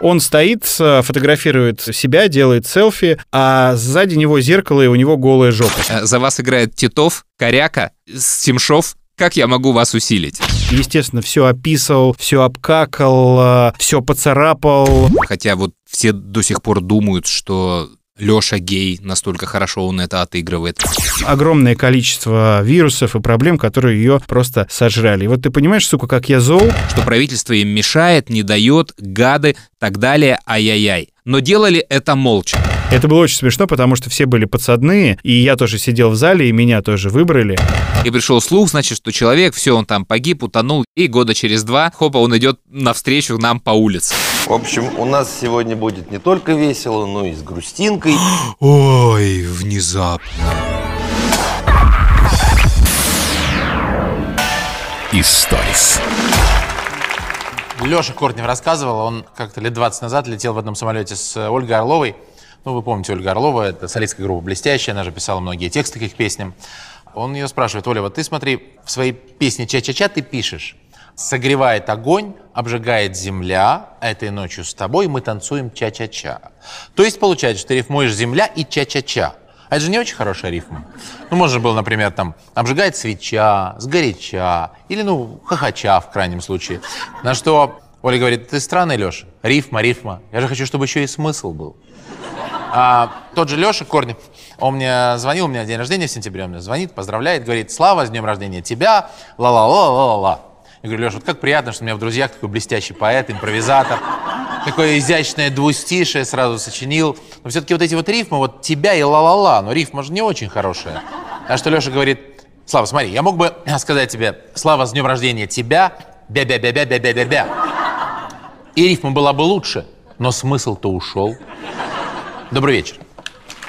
Он стоит, э, фотографирует себя, делает селфи, а сзади него зеркало, и у него голая жопа. Э, За вас играет Титов, Коряка, Стимшов. Как я могу вас усилить? Естественно, все описал, все обкакал, все поцарапал. Хотя вот все до сих пор думают, что Лёша гей, настолько хорошо он это отыгрывает. Огромное количество вирусов и проблем, которые ее просто сожрали. И вот ты понимаешь, сука, как я зол? Что правительство им мешает, не дает, гады, так далее, ай-яй-яй. Но делали это молча. Это было очень смешно, потому что все были подсадные, и я тоже сидел в зале, и меня тоже выбрали. И пришел слух, значит, что человек, все, он там погиб, утонул, и года через два, хопа, он идет навстречу нам по улице. В общем, у нас сегодня будет не только весело, но и с грустинкой. Ой, внезапно. Историс. Леша Кортнев рассказывал, он как-то лет 20 назад летел в одном самолете с э, Ольгой Орловой. Ну, вы помните Ольга Орлова, это солистская группа «Блестящая», она же писала многие тексты к их песням. Он ее спрашивает, Оля, вот ты смотри, в своей песне «Ча-ча-ча» ты пишешь, согревает огонь, обжигает земля, этой ночью с тобой мы танцуем ча-ча-ча. То есть получается, что ты рифмуешь земля и ча-ча-ча. А это же не очень хорошая рифма. Ну, можно было, например, там, обжигает свеча, сгоряча, или, ну, хохоча в крайнем случае. На что Оля говорит, ты странный, Леша. Рифма, рифма. Я же хочу, чтобы еще и смысл был. А, тот же Леша Корнев, он мне звонил, у меня день рождения в сентябре, он мне звонит, поздравляет, говорит, Слава, с днем рождения тебя, ла-ла-ла-ла-ла-ла. Я говорю, Леша, вот как приятно, что у меня в друзьях такой блестящий поэт, импровизатор, такое изящное двустишее сразу сочинил. Но все-таки вот эти вот рифмы, вот тебя и ла-ла-ла, но рифма же не очень хорошая. А что Леша говорит, Слава, смотри, я мог бы сказать тебе, Слава, с днем рождения тебя, бя-бя-бя-бя-бя-бя-бя. И рифма была бы лучше, но смысл-то ушел. Добрый вечер.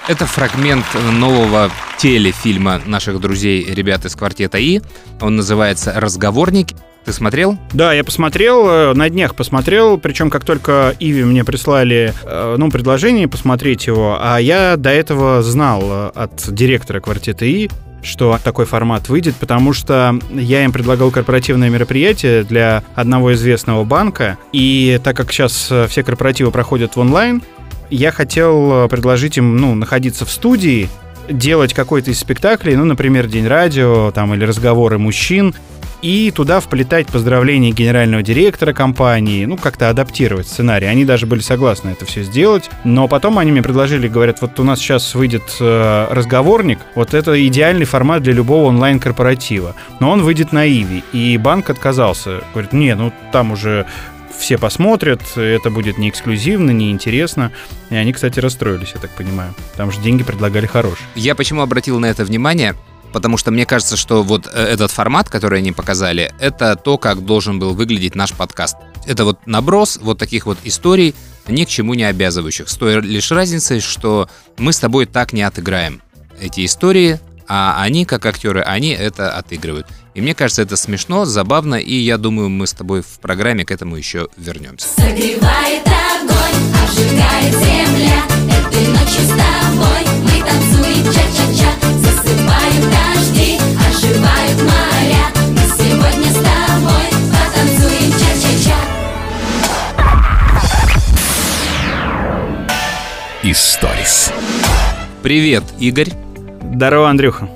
Это фрагмент нового телефильма наших друзей, ребят из квартета И. Он называется «Разговорник». Ты смотрел? Да, я посмотрел, э, на днях посмотрел, причем как только Иви мне прислали э, ну, предложение посмотреть его, а я до этого знал э, от директора квартета И, что такой формат выйдет, потому что я им предлагал корпоративное мероприятие для одного известного банка, и так как сейчас все корпоративы проходят в онлайн, я хотел предложить им ну, находиться в студии, делать какой-то из спектаклей, ну, например, День радио там, или разговоры мужчин, и туда вплетать поздравления генерального директора компании, ну, как-то адаптировать сценарий. Они даже были согласны это все сделать, но потом они мне предложили, говорят, вот у нас сейчас выйдет э, разговорник, вот это идеальный формат для любого онлайн-корпоратива, но он выйдет на Иви, и банк отказался. Говорит, не, ну, там уже все посмотрят, это будет не эксклюзивно, не интересно. И они, кстати, расстроились, я так понимаю. Там же деньги предлагали хорошие. Я почему обратил на это внимание? Потому что мне кажется, что вот э, этот формат, который они показали, это то, как должен был выглядеть наш подкаст. Это вот наброс вот таких вот историй, ни к чему не обязывающих. С той лишь разницей, что мы с тобой так не отыграем эти истории, а они, как актеры, они это отыгрывают. И мне кажется, это смешно, забавно, и я думаю, мы с тобой в программе к этому еще вернемся. Огонь, обжигает земля Этой ночью с тобой мы танцуем ча-ча-ча Засыпают дожди, оживают моря Мы сегодня с тобой потанцуем ча-ча-ча Историс. Привет, Игорь. Здорово, Андрюха.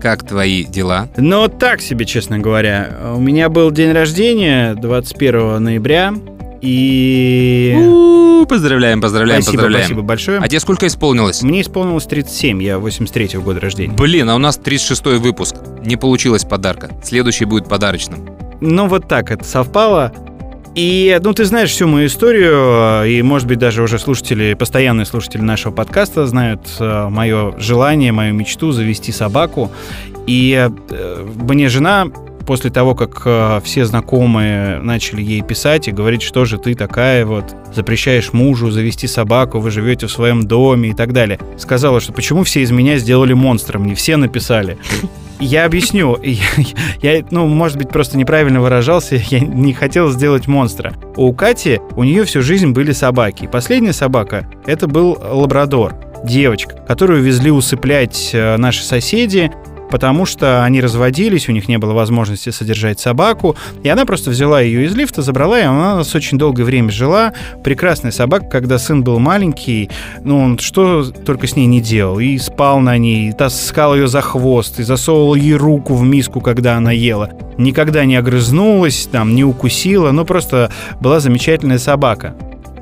Как твои дела? Ну, так себе, честно говоря. У меня был день рождения 21 ноября, и... У, Поздравляем, поздравляем, спасибо, поздравляем. спасибо большое. А тебе сколько исполнилось? Мне исполнилось 37, я 83-го года рождения. Блин, а у нас 36-й выпуск. Не получилось подарка. Следующий будет подарочным. Ну, вот так это совпало. И, ну, ты знаешь всю мою историю, и, может быть, даже уже слушатели, постоянные слушатели нашего подкаста знают э, мое желание, мою мечту завести собаку. И э, мне жена после того, как э, все знакомые начали ей писать и говорить, что же ты такая вот, запрещаешь мужу завести собаку, вы живете в своем доме и так далее, сказала, что почему все из меня сделали монстром, не все написали. Я объясню. Я, ну, может быть, просто неправильно выражался. Я не хотел сделать монстра. У Кати, у нее всю жизнь были собаки. Последняя собака, это был лабрадор. Девочка, которую везли усыплять э, наши соседи. Потому что они разводились, у них не было возможности содержать собаку, и она просто взяла ее из лифта, забрала, и она у нас очень долгое время жила. Прекрасная собака, когда сын был маленький, ну, он что только с ней не делал, и спал на ней, и таскал ее за хвост, и засовывал ей руку в миску, когда она ела. Никогда не огрызнулась, там, не укусила, ну, просто была замечательная собака.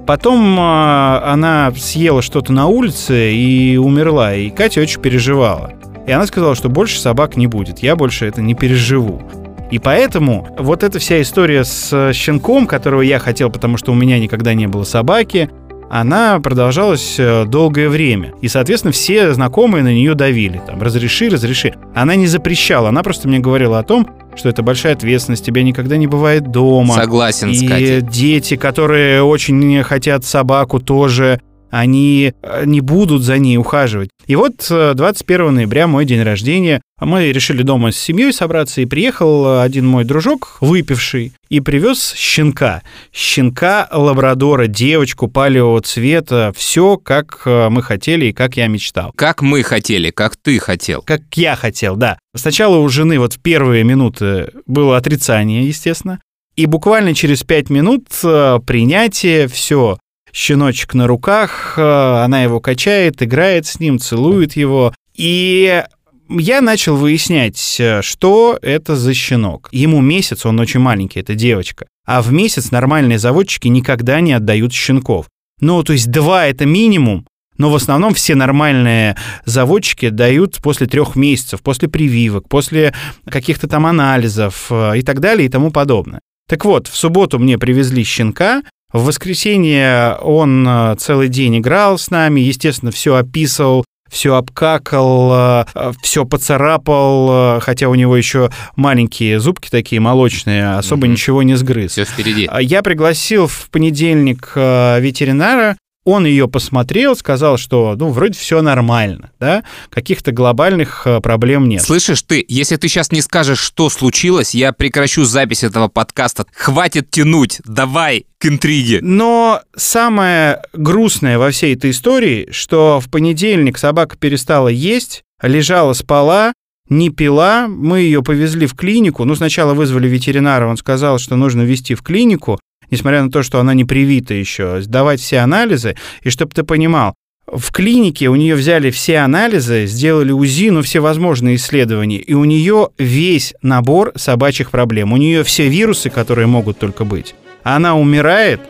Потом э, она съела что-то на улице и умерла, и Катя очень переживала. И она сказала, что больше собак не будет, я больше это не переживу. И поэтому вот эта вся история с щенком, которого я хотел, потому что у меня никогда не было собаки, она продолжалась э, долгое время. И, соответственно, все знакомые на нее давили. Там, разреши, разреши. Она не запрещала, она просто мне говорила о том, что это большая ответственность, тебя никогда не бывает дома. Согласен с И Катей. дети, которые очень хотят собаку, тоже они э, не будут за ней ухаживать. И вот э, 21 ноября мой день рождения. Мы решили дома с семьей собраться, и приехал э, один мой дружок, выпивший, и привез щенка. Щенка лабрадора, девочку палевого цвета, все как э, мы хотели и как я мечтал. Как мы хотели, как ты хотел. Как я хотел, да. Сначала у жены вот в первые минуты было отрицание, естественно. И буквально через пять минут э, принятие, все, щеночек на руках, э, она его качает, играет с ним, целует его. И я начал выяснять, э, что это за щенок. Ему месяц, он очень маленький, это девочка. А в месяц нормальные заводчики никогда не отдают щенков. Ну, то есть два это минимум, но в основном все нормальные заводчики дают после трех месяцев, после прививок, после каких-то там анализов э, и так далее и тому подобное. Так вот, в субботу мне привезли щенка, в воскресенье он э, целый день играл с нами, естественно, все описывал, все обкакал, все поцарапал, э, хотя у него еще маленькие зубки такие молочные, особо Мгм. ничего не сгрыз. Все впереди. А Я пригласил в понедельник э, ветеринара, он ее посмотрел, сказал, что, ну, вроде все нормально, да, каких-то глобальных э, проблем нет. Слышишь ты, если ты сейчас не скажешь, что случилось, я прекращу запись этого подкаста. Хватит тянуть, давай к интриге. Но самое грустное во всей этой истории, что в понедельник собака перестала есть, лежала, спала, не пила, мы ее повезли в клинику. Ну, сначала вызвали ветеринара, он сказал, что нужно везти в клинику, несмотря на то, что она не привита еще, сдавать все анализы. И чтобы ты понимал, в клинике у нее взяли все анализы, сделали УЗИ, ну, все возможные исследования, и у нее весь набор собачьих проблем. У нее все вирусы, которые могут только быть. Она умирает,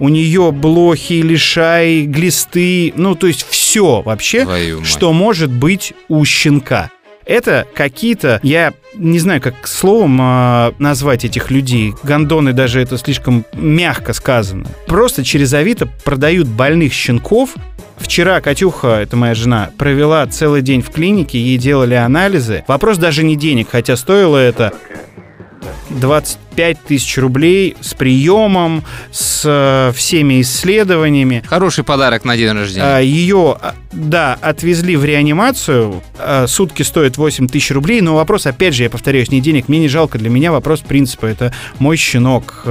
у нее блохи, лишай, глисты, ну, то есть все вообще, что может быть у щенка. Это какие-то, я не знаю, как словом а, назвать этих людей. Гондоны даже это слишком мягко сказано. Просто через Авито продают больных щенков. Вчера Катюха, это моя жена, провела целый день в клинике, ей делали анализы. Вопрос даже не денег, хотя стоило это 25 тысяч рублей с приемом, с э, всеми исследованиями. Хороший подарок на день рождения. А, Ее, а, да, отвезли в реанимацию. А, Сутки стоят 8 тысяч рублей. Но вопрос, опять же, я повторяюсь, не денег, мне не жалко. Для меня вопрос принципа. Это мой щенок.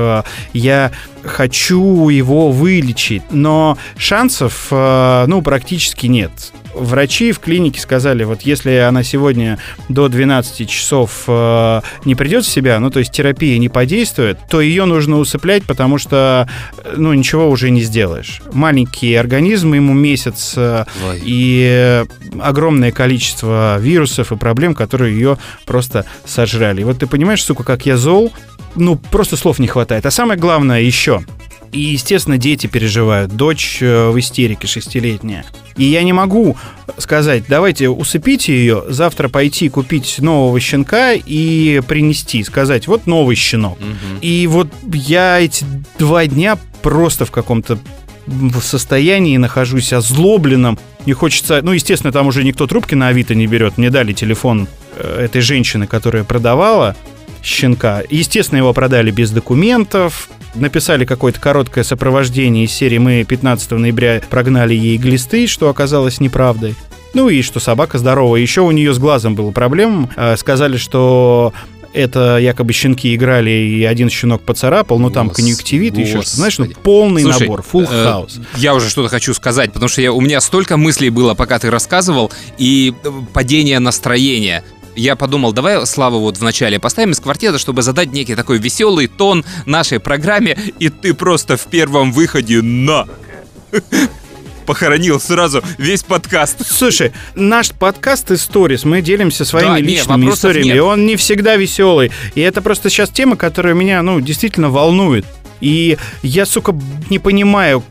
Я хочу его вылечить. Но шансов, ну, практически нет. Врачи в клинике сказали, вот если она сегодня до 12 часов э, не придет в себя, ну то есть терапия не подействует, то ее нужно усыплять, потому что э, ну ничего уже не сделаешь. Маленький организм, ему месяц э, и огромное количество вирусов и проблем, которые ее просто сожрали. И вот ты понимаешь, сука, как я зол, ну просто слов не хватает. А самое главное еще, и, естественно, дети переживают. Дочь э, в истерике шестилетняя. И я не могу сказать, давайте усыпите ее, завтра пойти купить нового щенка и принести, сказать, вот новый щенок. Мгм. И вот я эти два дня просто в каком-то в состоянии нахожусь озлобленном. Не хочется... Ну, естественно, там уже никто трубки на Авито не берет. Мне дали телефон э, этой женщины, которая продавала щенка. Естественно, его продали без документов. Написали какое-то короткое сопровождение из серии «Мы 15 ноября прогнали ей глисты», что оказалось неправдой. Ну и что собака здоровая. Еще у нее с глазом было проблем. Э, Сказали, что это якобы щенки играли, и один щенок поцарапал, но там конъюнктивит, еще что Знаешь, ну полный Слушай, набор, full э, house. Я уже что-то хочу сказать, потому что я, у меня столько мыслей было, пока ты рассказывал, и э, падение настроения. Я подумал, давай Славу вот вначале поставим из квартета, чтобы задать некий такой веселый тон нашей программе, и ты просто в первом выходе на похоронил сразу весь подкаст. Слушай, наш подкаст «Историс», мы делимся своими Да, личными вопросов историями, нет. и он не всегда веселый. И это просто сейчас тема, которая меня, ну, действительно волнует. И я, сука, не понимаю,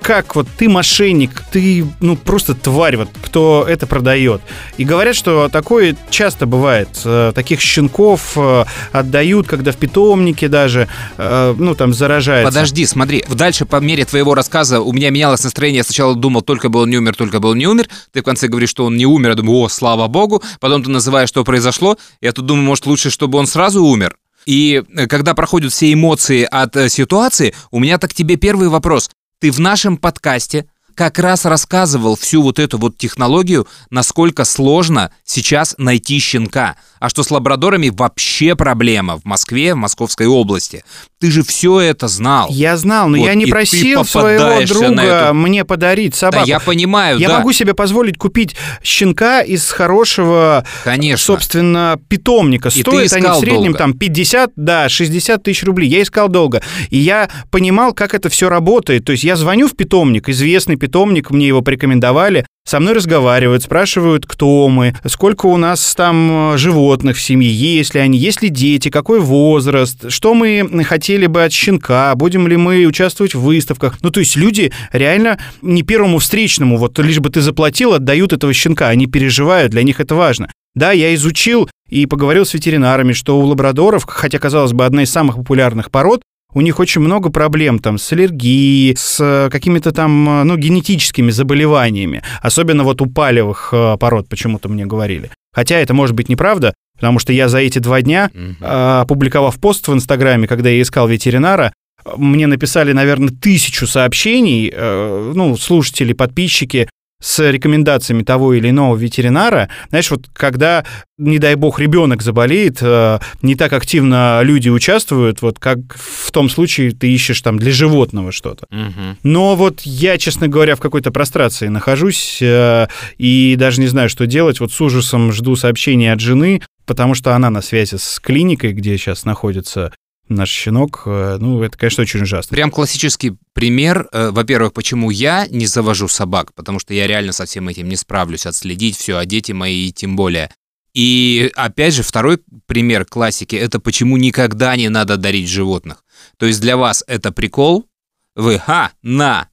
как вот ты мошенник, ты, ну, просто тварь, вот, кто это продает. И говорят, что такое часто бывает. Э, Таких щенков э, отдают, когда в питомнике даже, э, ну, там, заражается. Подожди, смотри, дальше по мере твоего рассказа у меня менялось настроение. Я сначала думал, только бы он не умер, только бы он не умер. Ты в конце говоришь, что он не умер. Я думаю, о, слава богу. Потом ты называешь, что произошло. Я тут думаю, может, лучше, чтобы он сразу умер. И когда проходят все эмоции от ситуации, у меня так тебе первый вопрос. Ты в нашем подкасте как раз рассказывал всю вот эту вот технологию, насколько сложно сейчас найти щенка. А что с лабрадорами вообще проблема в Москве, в Московской области. Ты же все это знал. Я знал, но Вот, я не просил своего друга эту- мне подарить Да, собаку. я понимаю, Я да. могу себе позволить купить щенка из хорошего, Конечно. собственно, питомника. И Стоят они в среднем долго. там 50, да, 60 тысяч рублей. Я искал долго. И я понимал, как это все работает. То есть я звоню в питомник, известный питомник, мне его порекомендовали, со мной разговаривают, спрашивают, кто мы, сколько у нас там э, животных в семье, есть ли они, есть ли дети, какой возраст, что мы хотели бы от щенка, будем ли мы участвовать в выставках. Ну, то есть люди реально не первому встречному, вот лишь бы ты заплатил, отдают этого щенка, они переживают, для них это важно. Да, я изучил и поговорил с ветеринарами, что у лабрадоров, хотя, казалось бы, одна из самых популярных пород, у них очень много проблем там с аллергией, с э, какими-то там, э, ну, генетическими заболеваниями. Особенно вот у палевых э, пород почему-то мне говорили. Хотя это может быть неправда, потому что я за эти два дня, э, опубликовав пост в Инстаграме, когда я искал ветеринара, мне написали, наверное, тысячу сообщений, ну, слушатели, подписчики, с рекомендациями того или иного ветеринара. Знаешь, вот когда, не дай бог, ребенок заболеет, э, не так активно люди участвуют, вот как в том случае ты ищешь там для животного что-то. Мгм. Но вот я, честно говоря, в какой-то прострации нахожусь э, и даже не знаю, что делать. Вот с ужасом жду сообщения от жены, потому что она на связи с клиникой, где сейчас находится наш щенок. Э, Ну, это, конечно, очень ужасно. Прям классический пример. э, Во-первых, почему я не завожу собак, потому что я реально со всем этим не справлюсь, отследить все, а дети мои тем более. И опять же, второй пример классики – это почему никогда не надо дарить животных. То есть для вас это прикол, вы «ха, на,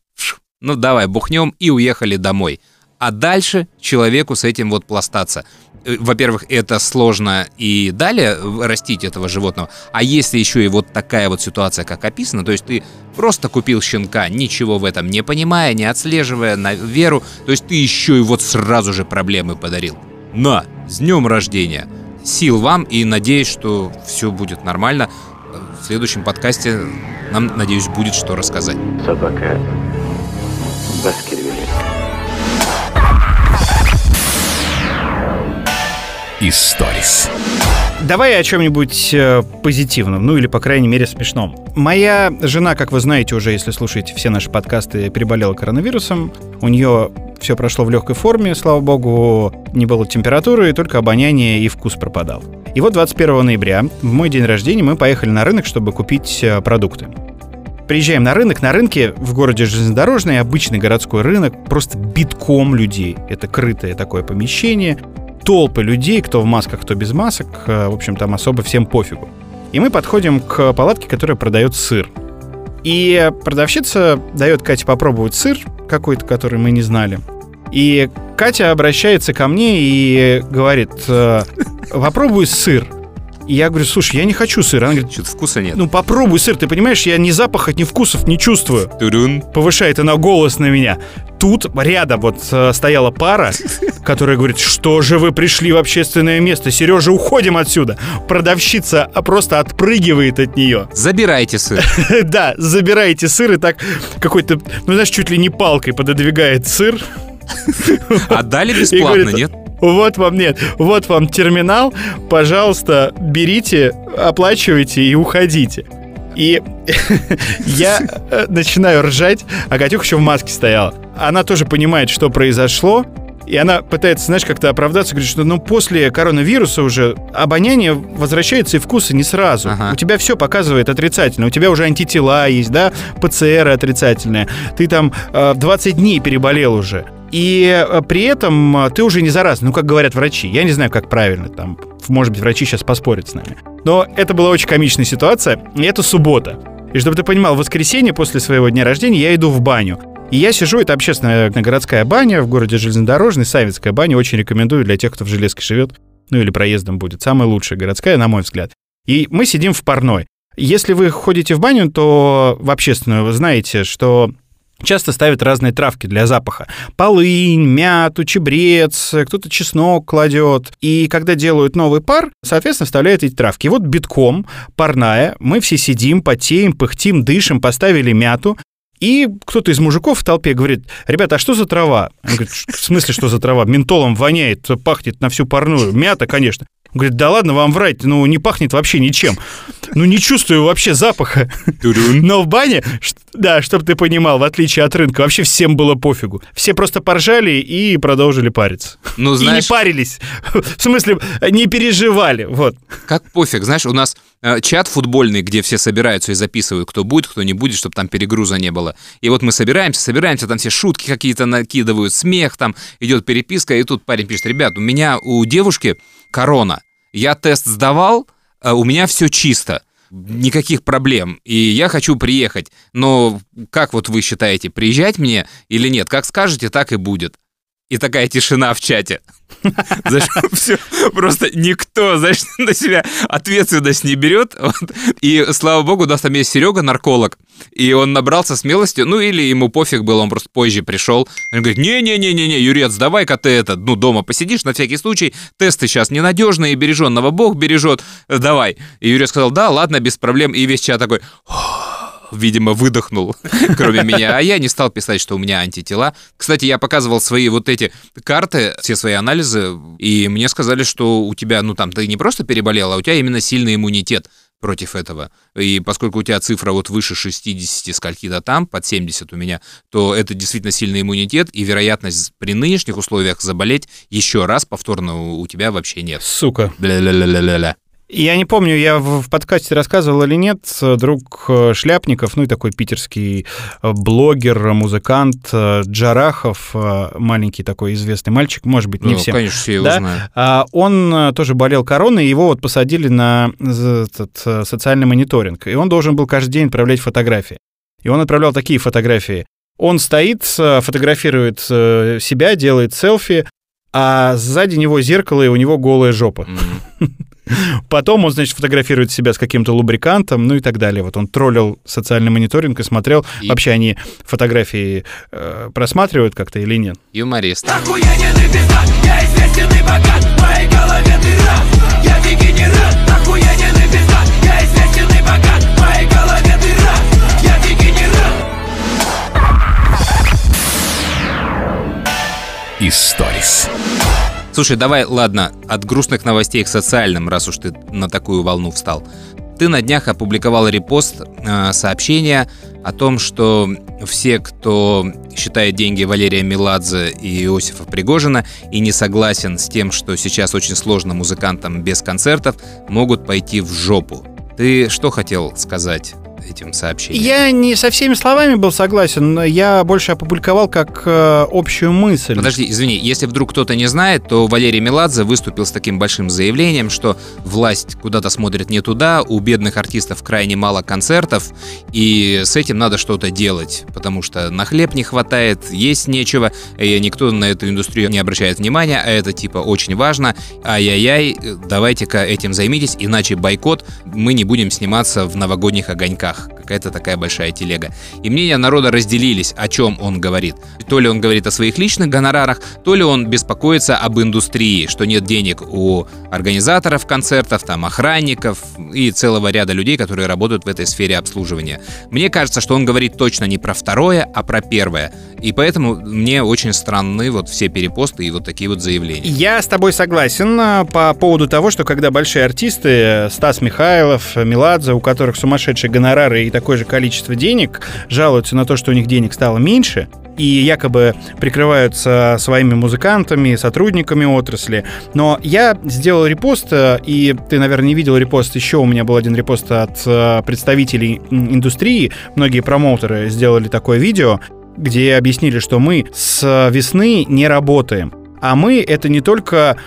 ну давай бухнем» и уехали домой. А дальше человеку с этим вот пластаться. Э, Во-первых, это сложно и далее растить этого животного. А если еще и вот такая вот ситуация, как описано, то есть ты просто купил щенка, ничего в этом не понимая, не отслеживая на веру, то есть ты еще и вот сразу же проблемы подарил. На, с днем рождения! Сил вам и надеюсь, что все будет нормально. В следующем подкасте нам, надеюсь, будет что рассказать. Собака Историс. Давай о чем-нибудь э, позитивном, ну или, по крайней мере, смешном. Моя жена, как вы знаете уже, если слушаете все наши подкасты, переболела коронавирусом. У нее все прошло в легкой форме, слава богу, не было температуры, только обоняние и вкус пропадал. И вот 21 ноября, в мой день рождения, мы поехали на рынок, чтобы купить э, продукты. Приезжаем на рынок. На рынке в городе железнодорожный, обычный городской рынок, просто битком людей. Это крытое такое помещение. Толпы людей, кто в масках, кто без масок. Э, В общем, там особо всем пофигу. И мы подходим к палатке, которая продает сыр. И продавщица дает Кате попробовать сыр какой-то, который мы не знали. И Катя обращается ко мне и говорит, э, попробуй сыр. И я говорю, слушай, я не хочу сыр. Она говорит, Что-то вкуса нет. ну попробуй сыр, ты понимаешь, я ни запаха, ни вкусов не чувствую. Турун. Повышает она голос на меня. Тут рядом вот э, стояла пара, которая говорит, что же вы пришли в общественное место, Сережа, уходим отсюда. Продавщица а, просто отпрыгивает от нее. Забирайте сыр. Да, забирайте сыр и так какой-то, ну знаешь, чуть ли не палкой пододвигает сыр. Отдали бесплатно, нет? Вот вам нет, вот вам терминал, пожалуйста, берите, оплачивайте и уходите. И я э, начинаю ржать, а Катюха еще в маске стояла. Она тоже понимает, что произошло, И она пытается, знаешь, как-то оправдаться, говорит, что ну после коронавируса уже обоняние возвращается и вкусы не сразу. Ага. У тебя все показывает отрицательно. У тебя уже антитела есть, да, ПЦР отрицательные. Ты там э, 20 дней переболел уже. И э, при этом э, ты уже не заразный. Ну, как говорят врачи. Я не знаю, как правильно. Там, может быть, врачи сейчас поспорят с нами. Но это была очень комичная ситуация. И это суббота. И чтобы ты понимал, в воскресенье после своего дня рождения я иду в баню. И я сижу, это общественная городская баня в городе Железнодорожный, Савицкая баня, очень рекомендую для тех, кто в Железке живет, ну или проездом будет. Самая лучшая городская, на мой взгляд. И мы сидим в парной. Если вы ходите в баню, то в общественную, вы знаете, что часто ставят разные травки для запаха. Полынь, мяту, чебрец, кто-то чеснок кладет. И когда делают новый пар, соответственно, вставляют эти травки. И вот битком, парная, мы все сидим, потеем, пыхтим, дышим, поставили мяту, и кто-то из мужиков в толпе говорит, ребята, а что за трава? Он говорит, в смысле, что за трава? Ментолом воняет, пахнет на всю парную. Мята, конечно. Он говорит, да ладно вам врать, ну не пахнет вообще ничем. Ну не чувствую вообще запаха. Но в бане, да, чтобы ты понимал, в отличие от рынка, вообще всем было пофигу. Все просто поржали и продолжили париться. Ну, И знаешь, не парились. В смысле, не переживали. Вот. как пофиг, знаешь, у нас э, чат футбольный, где все собираются и записывают, кто будет, кто не будет, чтобы там перегруза не было. И вот мы собираемся, собираемся, там все шутки какие-то накидывают, смех, там идет переписка, и тут парень пишет, ребят, у меня у девушки корона, я тест сдавал, э, у меня все чисто. Никаких проблем. И я хочу приехать. Но как вот вы считаете, приезжать мне или нет? Как скажете, так и будет. И такая тишина в чате. Все, просто никто, знаешь, на себя ответственность не берет. И, слава богу, у нас там есть Серега, нарколог, и он набрался смелости, ну или ему пофиг было, он просто позже пришел. Он говорит, не-не-не-не-не, Юрец, давай-ка ты это, ну, дома посидишь на всякий случай, тесты сейчас ненадежные, береженного Бог бережет, э, давай. И Юрец сказал, да, ладно, без проблем, и весь чат такой, видимо, выдохнул, кроме меня. А я не стал писать, что у меня антитела. Кстати, я показывал свои вот эти карты, все свои анализы, и мне сказали, что у тебя, ну там, ты не просто переболел, а у тебя именно сильный иммунитет против этого. И поскольку у тебя цифра вот выше 60 скольки-то там, под 70 у меня, то это действительно сильный иммунитет, и вероятность при нынешних условиях заболеть еще раз повторно у тебя вообще нет. Сука. Бля-ля-ля-ля-ля. Я не помню, я в, подкасте рассказывал или нет, друг э, Шляпников, ну и такой питерский э, блогер, музыкант э, Джарахов, э, маленький такой известный мальчик, может быть, не Ну, всем. конечно, все его Да? знают. А, Он э, тоже болел короной, его вот посадили на этот э, социальный мониторинг. И он должен был каждый день отправлять фотографии. И он отправлял такие фотографии. Он стоит, э, фотографирует э, себя, делает селфи, а сзади него зеркало, и у него голая жопа. М. Потом он, значит, фотографирует себя с каким-то лубрикантом, ну и так далее. Вот он троллил социальный мониторинг и смотрел, И- вообще они фотографии э, просматривают как-то или нет. Юморист. Историс. Слушай, давай, ладно, от грустных новостей к социальным, раз уж ты на такую волну встал. Ты на днях опубликовал репост э, сообщения о том, что все, кто считает деньги Валерия Меладзе и Иосифа Пригожина и не согласен с тем, что сейчас очень сложно музыкантам без концертов, могут пойти в жопу. Ты что хотел сказать этим сообщением? Я не со всеми словами был согласен, но я больше опубликовал как э, общую мысль. Подожди, извини, если вдруг кто-то не знает, то Валерий Меладзе выступил с таким большим заявлением, что власть куда-то смотрит не туда, у бедных артистов крайне мало концертов, и с этим надо что-то делать, потому что на хлеб не хватает, есть нечего, и никто на эту индустрию не обращает внимания, а это типа очень важно. Ай-яй-яй, давайте-ка этим займитесь, иначе бойкот, мы не будем сниматься в новогодних огоньках. Какая-то такая большая телега. И мнения народа разделились, о чем он говорит. То ли он говорит о своих личных гонорарах, то ли он беспокоится об индустрии, что нет денег у организаторов концертов, там, охранников и целого ряда людей, которые работают в этой сфере обслуживания. Мне кажется, что он говорит точно не про второе, а про первое. И поэтому мне очень странны вот все перепосты и вот такие вот заявления. Я с тобой согласен а, по поводу того, что когда большие артисты, Стас Михайлов, Меладзе, у которых сумасшедшие гонорары и такое же количество денег, жалуются на то, что у них денег стало меньше, и якобы прикрываются своими музыкантами, сотрудниками отрасли. Но я сделал репост, э, и ты, наверное, не видел репост, еще у меня был один репост от э, представителей индустрии. Многие промоутеры сделали такое видео, где объяснили, что мы с весны не работаем. А мы — это не только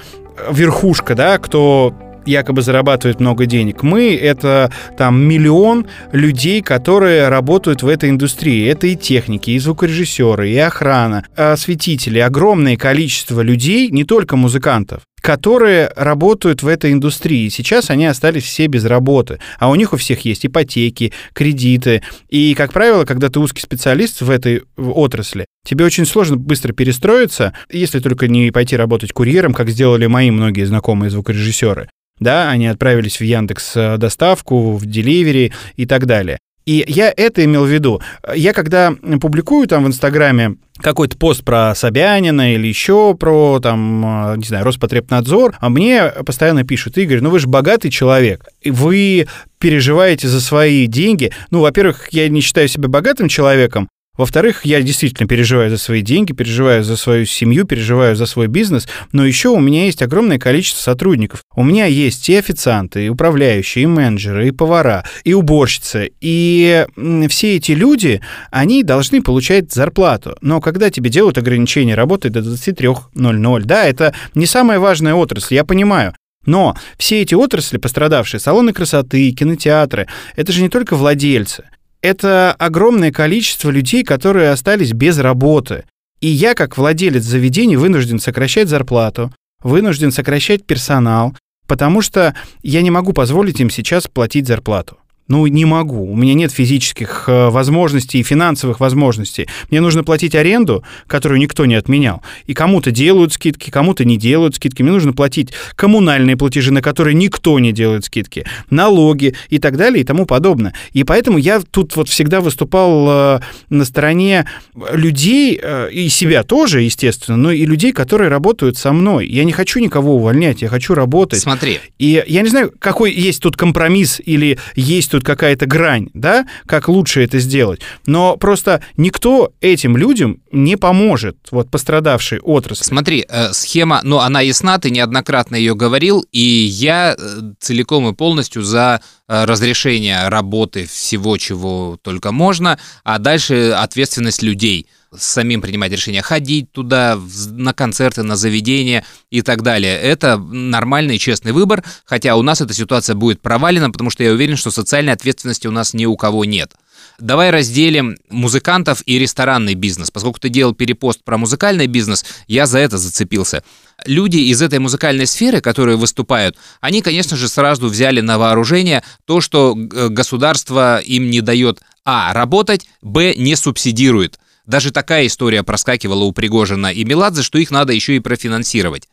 верхушка, да, кто якобы зарабатывает много денег. Мы — это там миллион людей, которые работают в этой индустрии. Это и техники, и звукорежиссеры, и охрана, осветители. Огромное количество людей, не только музыкантов которые работают в этой индустрии. Сейчас они остались все без работы, а у них у всех есть ипотеки, кредиты. И, как правило, когда ты узкий специалист в этой отрасли, тебе очень сложно быстро перестроиться, если только не пойти работать курьером, как сделали мои многие знакомые звукорежиссеры. Да, они отправились в Яндекс э, доставку, в Деливери и так далее. И я это имел в виду. Я когда публикую там в Инстаграме какой-то пост про Собянина или еще про, там, э, не знаю, Роспотребнадзор, а мне постоянно пишут, Игорь, ну вы же богатый человек, вы переживаете за свои деньги. Ну, во-первых, я не считаю себя богатым человеком, во-вторых, я действительно переживаю за свои деньги, переживаю за свою семью, переживаю за свой бизнес, но еще у меня есть огромное количество сотрудников. У меня есть и официанты, и управляющие, и менеджеры, и повара, и уборщицы. И все эти люди, они должны получать зарплату. Но когда тебе делают ограничения работы до 23.00, да, это не самая важная отрасль, я понимаю. Но все эти отрасли пострадавшие, салоны красоты, кинотеатры, это же не только владельцы это огромное количество людей, которые остались без работы. И я, как владелец заведений, вынужден сокращать зарплату, вынужден сокращать персонал, потому что я не могу позволить им сейчас платить зарплату. Ну, не могу. У меня нет физических э, возможностей и финансовых возможностей. Мне нужно платить аренду, которую никто не отменял. И кому-то делают скидки, кому-то не делают скидки. Мне нужно платить коммунальные платежи, на которые никто не делает скидки, налоги и так далее и тому подобное. И поэтому я тут вот всегда выступал э, на стороне людей, э, и себя тоже, естественно, но и людей, которые работают со мной. Я не хочу никого увольнять, я хочу работать. Смотри, И я не знаю, какой есть тут компромисс или есть тут какая-то грань, да, как лучше это сделать. Но просто никто этим людям не поможет, вот пострадавшей отрасли. Смотри, э, схема, ну, она ясна, ты неоднократно ее говорил, и я э, целиком и полностью за э, разрешение работы всего, чего только можно, а дальше ответственность людей самим принимать решение, ходить туда, на концерты, на заведения и так далее. Это нормальный честный выбор, хотя у нас эта ситуация будет провалена, потому что я уверен, что социальной ответственности у нас ни у кого нет. Давай разделим музыкантов и ресторанный бизнес. Поскольку ты делал перепост про музыкальный бизнес, я за это зацепился. Люди из этой музыкальной сферы, которые выступают, они, конечно же, сразу взяли на вооружение то, что э, государство им не дает а. работать, б. не субсидирует. Даже такая история проскакивала у Пригожина и Меладзе, что их надо еще и профинансировать.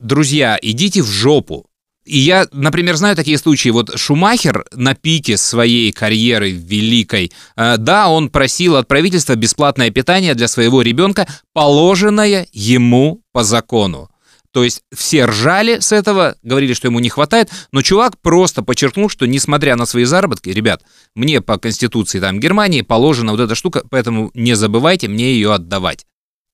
Друзья, идите в жопу. И я, например, знаю такие случаи. Вот Шумахер на пике своей карьеры великой, э, да, он просил от правительства бесплатное питание для своего ребенка, положенное ему по закону. То есть все ржали с этого, говорили, что ему не хватает, но чувак просто подчеркнул, что несмотря на свои заработки, ребят, мне по конституции там Германии положена вот эта штука, поэтому не забывайте мне ее отдавать.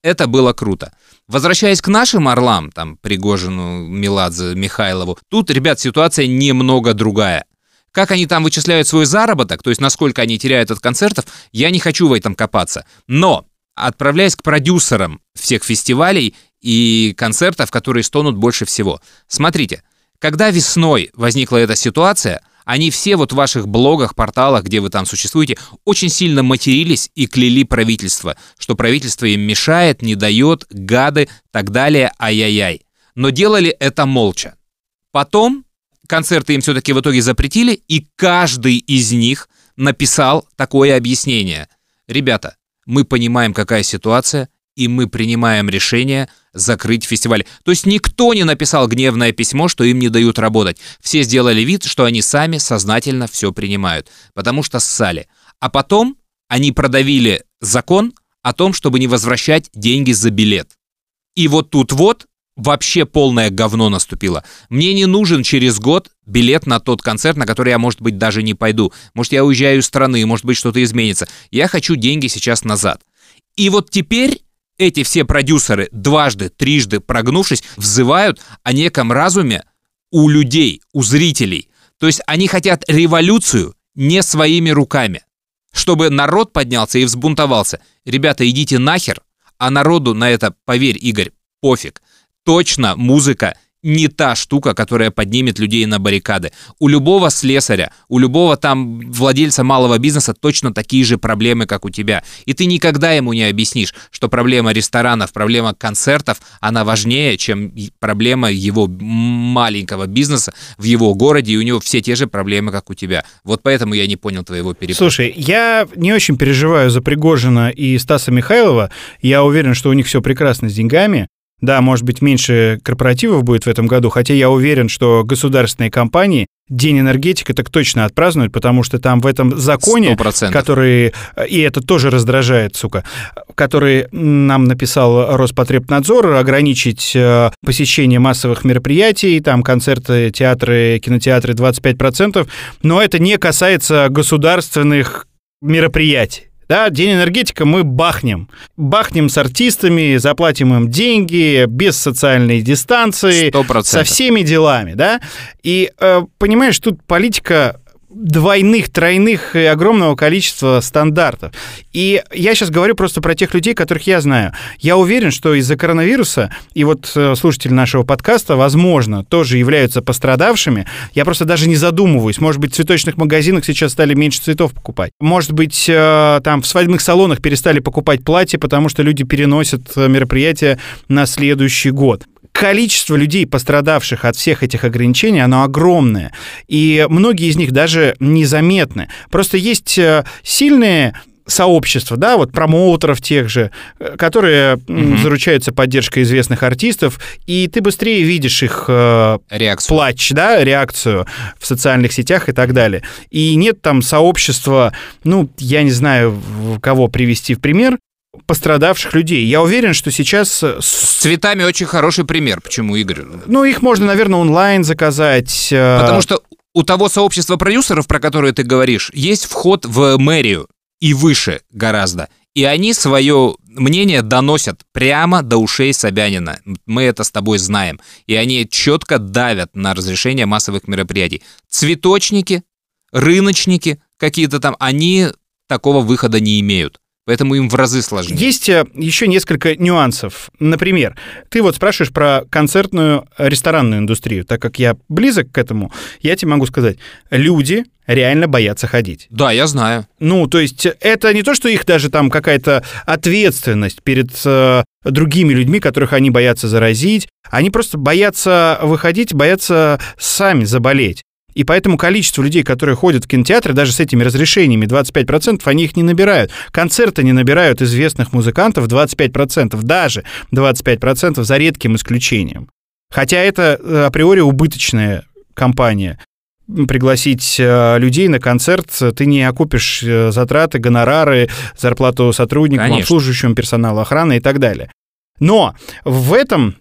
Это было круто. Возвращаясь к нашим орлам, там, Пригожину, Меладзе, Михайлову, тут, ребят, ситуация немного другая. Как они там вычисляют свой заработок, то есть насколько они теряют от концертов, я не хочу в этом копаться. Но, отправляясь к продюсерам всех фестивалей и концертов, которые стонут больше всего. Смотрите, когда весной возникла эта ситуация, они все вот в ваших блогах, порталах, где вы там существуете, очень сильно матерились и кляли правительство, что правительство им мешает, не дает, гады, так далее, ай-яй-яй. Но делали это молча. Потом концерты им все-таки в итоге запретили, и каждый из них написал такое объяснение. Ребята, мы понимаем, какая ситуация, и мы принимаем решение закрыть фестиваль. То есть никто не написал гневное письмо, что им не дают работать. Все сделали вид, что они сами сознательно все принимают, потому что ссали. А потом они продавили закон о том, чтобы не возвращать деньги за билет. И вот тут вот вообще полное говно наступило. Мне не нужен через год билет на тот концерт, на который я, может быть, даже не пойду. Может, я уезжаю из страны, может быть, что-то изменится. Я хочу деньги сейчас назад. И вот теперь эти все продюсеры, дважды, трижды прогнувшись, взывают о неком разуме у людей, у зрителей. То есть они хотят революцию не своими руками. Чтобы народ поднялся и взбунтовался. Ребята, идите нахер, а народу на это, поверь, Игорь, пофиг. Точно музыка не та штука, которая поднимет людей на баррикады. У любого слесаря, у любого там владельца малого бизнеса точно такие же проблемы, как у тебя. И ты никогда ему не объяснишь, что проблема ресторанов, проблема концертов, она важнее, чем проблема его маленького бизнеса в его городе, и у него все те же проблемы, как у тебя. Вот поэтому я не понял твоего перепуга. Слушай, я не очень переживаю за Пригожина и Стаса Михайлова. Я уверен, что у них все прекрасно с деньгами. Да, может быть, меньше корпоративов будет в этом году, хотя я уверен, что государственные компании День энергетика так точно отпразднуют, потому что там в этом законе, 100%. который, и это тоже раздражает, сука, который нам написал Роспотребнадзор, ограничить э, посещение массовых мероприятий, там концерты, театры, кинотеатры 25%, но это не касается государственных мероприятий. Да, День энергетика мы бахнем. Бахнем с артистами, заплатим им деньги, без социальной дистанции, Сто процентов. со всеми делами, да. И, э, понимаешь, тут политика двойных, тройных и огромного количества стандартов. И я сейчас говорю просто про тех людей, которых я знаю. Я уверен, что из-за коронавируса, и вот э, слушатели нашего подкаста, возможно, тоже являются пострадавшими. Я просто даже не задумываюсь. Может быть, в цветочных магазинах сейчас стали меньше цветов покупать. Может быть, э, там в свадебных салонах перестали покупать платья, потому что люди переносят э, мероприятия на следующий год количество людей, пострадавших от всех этих ограничений, оно огромное. И многие из них даже незаметны. Просто есть э, сильные сообщества, да, вот промоутеров тех же, э, которые Мгм. заручаются поддержкой известных артистов, и ты быстрее видишь их э, Реакцию. плач, да, реакцию в социальных сетях и так далее. И нет там сообщества, ну, я не знаю, кого привести в пример, пострадавших людей. Я уверен, что сейчас э, С цветами очень хороший пример. Почему, Игорь? ну, их можно, наверное, онлайн заказать. э, Потому что у того сообщества продюсеров, про которое ты говоришь, есть вход в мэрию и выше гораздо. И они свое мнение доносят прямо до ушей Собянина. Мы это с тобой знаем. И они четко давят на разрешение массовых мероприятий. Цветочники, рыночники какие-то там, они такого выхода не имеют. Поэтому им в разы сложнее. Есть э, еще несколько нюансов. Например, ты вот спрашиваешь про концертную э, ресторанную индустрию. Так как я близок к этому, я тебе могу сказать, люди реально боятся ходить. Да, я знаю. Ну, то есть это не то, что их даже там какая-то ответственность перед э, другими людьми, которых они боятся заразить. Они просто боятся выходить, боятся сами заболеть. И поэтому количество людей, которые ходят в кинотеатры, даже с этими разрешениями 25%, они их не набирают. Концерты не набирают известных музыкантов 25%, даже 25% за редким исключением. Хотя это э, априори убыточная компания пригласить э, людей на концерт, ты не окупишь э, затраты, гонорары, зарплату сотрудникам, Конечно. обслуживающему персоналу, охраны и так далее. Но в этом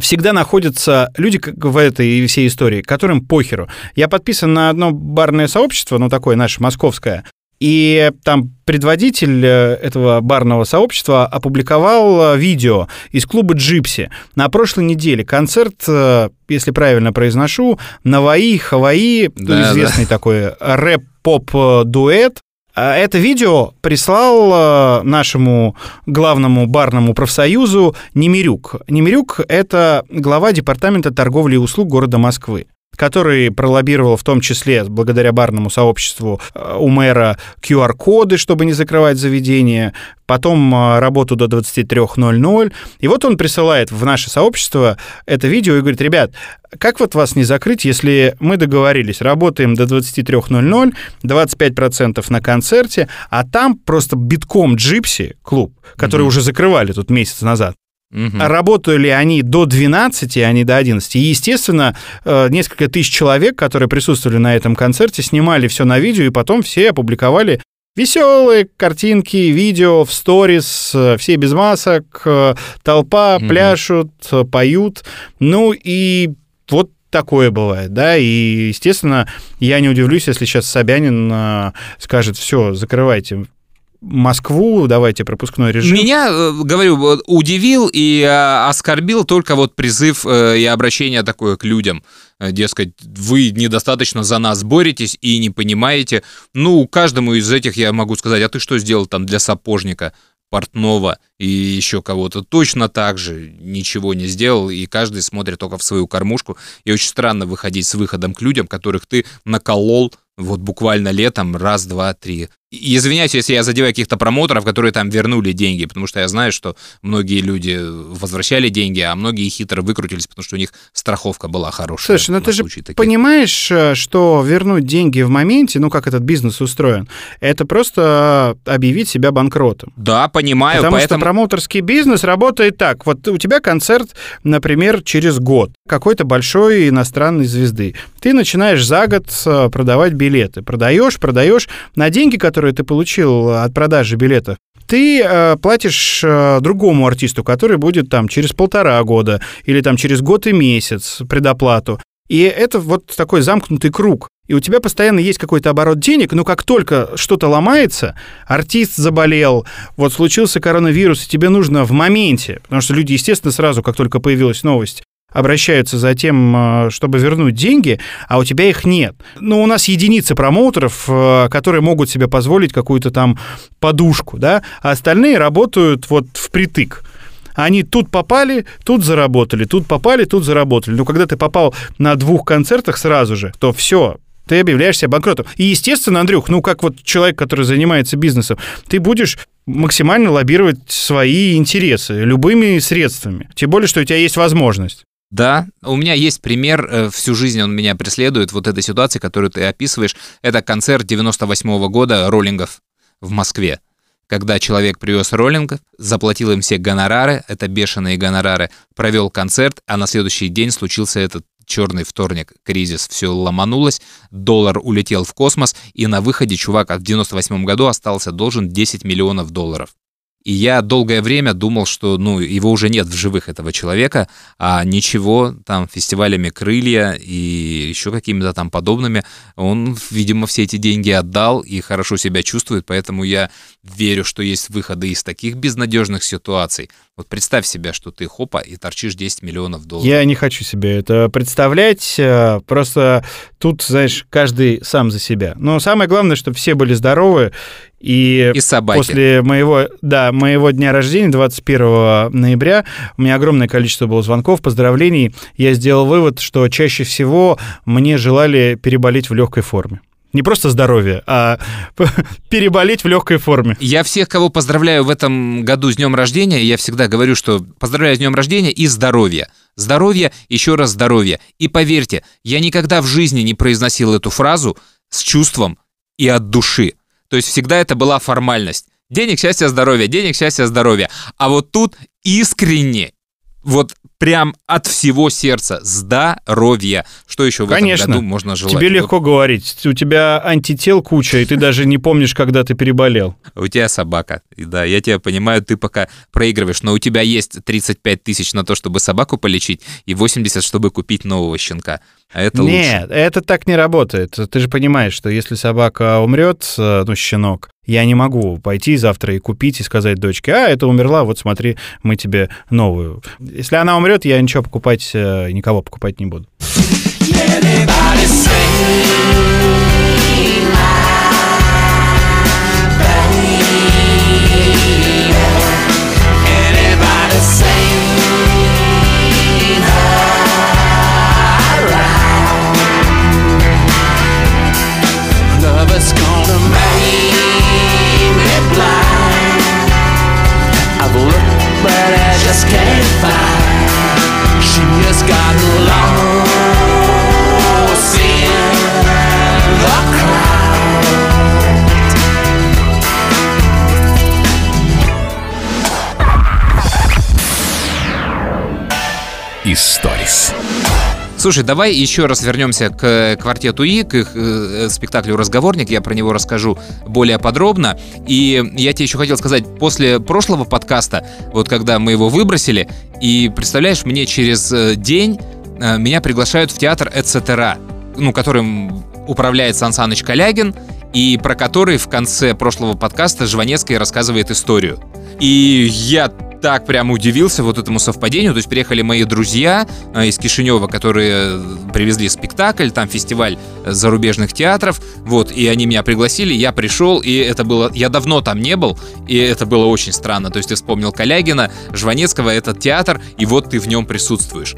всегда находятся люди как в этой всей истории, которым похеру. Я подписан на одно барное сообщество, ну такое наше московское, и там предводитель э, этого барного сообщества опубликовал э, видео из клуба «Джипси». На прошлой неделе концерт, э, если правильно произношу, Наваи, Хаваи, Да, известный такой рэп-поп-дуэт. А Это видео прислал э, нашему главному барному профсоюзу Немирюк. Немирюк — это глава департамента торговли и услуг города Москвы который пролоббировал в том числе благодаря барному сообществу э, у мэра QR-коды, чтобы не закрывать заведение, потом э, работу до 23.00. И вот он присылает в наше сообщество это видео и говорит, ребят, как вот вас не закрыть, если мы договорились, работаем до 23.00, 25% на концерте, а там просто битком джипси, клуб, который Мгм. уже закрывали тут месяц назад, А работали они до 12, а не до 11. И, естественно, э, несколько тысяч человек, которые присутствовали на этом концерте, снимали все на видео, и потом все опубликовали веселые картинки, видео в сторис, э, все без масок, э, толпа, Мгм. пляшут, поют. Ну и вот такое бывает, да, и, естественно, я не удивлюсь, если сейчас Собянин скажет, все, закрывайте Москву, давайте пропускной режим. Меня, э, говорю, удивил и э, оскорбил только вот призыв э, и обращение такое к людям. Дескать, вы недостаточно за нас боретесь и не понимаете. Ну, каждому из этих я могу сказать, а ты что сделал там для сапожника? портного и еще кого-то точно так же ничего не сделал, и каждый смотрит только в свою кормушку. И очень странно выходить с выходом к людям, которых ты наколол вот буквально летом раз, два, три. И извиняюсь, если я задеваю каких-то промоутеров, которые там вернули деньги, потому что я знаю, что многие люди возвращали деньги, а многие хитро выкрутились, потому что у них страховка была хорошая. Слушай, ну ты же таких. понимаешь, э, что вернуть деньги в моменте, ну как этот бизнес устроен, это просто э, объявить себя банкротом. Да, понимаю, Потому поэтому... промоутерский бизнес работает так. Вот у тебя концерт, например, через год какой-то большой иностранной звезды. Ты начинаешь за год э, продавать билеты. Продаешь, продаешь. На деньги, которые ты получил от продажи билетов, ты э, платишь э, другому артисту, который будет там через полтора года или там через год и месяц предоплату. И это вот такой замкнутый круг. И у тебя постоянно есть какой-то оборот денег, но как только что-то ломается, артист заболел, вот случился коронавирус, и тебе нужно в моменте, потому что люди, естественно, сразу, как только появилась новость, обращаются за тем, э, чтобы вернуть деньги, а у тебя их нет. Но у нас единицы промоутеров, э, которые могут себе позволить какую-то там подушку, да, а остальные работают вот впритык. Они тут попали, тут заработали, тут попали, тут заработали. Но когда ты попал на двух концертах сразу же, то все, ты объявляешь себя банкротом. И, естественно, Андрюх, ну, как вот человек, который занимается бизнесом, ты будешь максимально лоббировать свои интересы любыми средствами. Тем более, что у тебя есть возможность. Да, у меня есть пример, э, всю жизнь он меня преследует, вот этой ситуации, которую ты описываешь. Это концерт 98 года роллингов в Москве. Когда человек привез роллингов, заплатил им все гонорары, это бешеные гонорары, провел концерт, а на следующий день случился этот черный вторник, кризис, все ломанулось, доллар улетел в космос, и на выходе чувак в 98 году остался должен 10 миллионов долларов. И я долгое время думал, что ну, его уже нет в живых, этого человека, а ничего, там, фестивалями «Крылья» и еще какими-то там подобными, он, видимо, все эти деньги отдал и хорошо себя чувствует, поэтому я верю, что есть выходы из таких безнадежных ситуаций. Вот представь себя, что ты хопа и торчишь 10 миллионов долларов. Я не хочу себе это представлять. э, Просто тут, знаешь, каждый сам за себя. Но самое главное, чтобы все были здоровы. И, И собаки. после моего, да, моего дня рождения, 21 ноября, у меня огромное количество было звонков, поздравлений. Я сделал вывод, что чаще всего мне желали переболеть в легкой форме. Не просто здоровье, а переболеть в легкой форме. Я всех, кого поздравляю в этом году с днем рождения, я всегда говорю, что поздравляю с днем рождения и здоровья. Здоровье, еще раз здоровье. И поверьте, я никогда в жизни не произносил эту фразу с чувством и от души. То есть всегда это была формальность. Денег, счастья, здоровья, денег, счастья, здоровья. А вот тут искренне, вот прям от всего сердца здоровья. Что еще в Конечно. этом году можно желать? Тебе Вот легко говорить. У тебя антител куча, и ты даже не помнишь, когда ты переболел. У тебя собака. И да, я тебя понимаю, ты пока проигрываешь, но у тебя есть 35 тысяч на то, чтобы собаку полечить, и 80, чтобы купить нового щенка. А это лучше. Нет, это так не работает. Ты же понимаешь, что если собака умрет, э, ну, щенок, я не могу пойти завтра и купить и сказать дочке, а, это умерла, вот смотри, мы тебе новую. Если она умрет, я ничего покупать, э, никого покупать не буду. Lover's Слушай, давай еще раз вернемся к э, квартету И, к их э, спектаклю «Разговорник». Я про него расскажу более подробно. И я тебе еще хотел сказать, после прошлого подкаста, вот когда мы его выбросили, и представляешь, мне через э, день э, меня приглашают в театр «Эцетера», ну, которым управляет Сан Саныч Калягин, и про который в конце прошлого подкаста Жванецкая рассказывает историю. И я так прям удивился вот этому совпадению. То есть приехали мои друзья э, из Кишинева, которые привезли спектакль, там фестиваль зарубежных театров, вот, и они меня пригласили, я пришел, и это было, я давно там не был, и это было очень странно. То есть ты вспомнил Калягина, Жванецкого, этот театр, и вот ты в нем присутствуешь.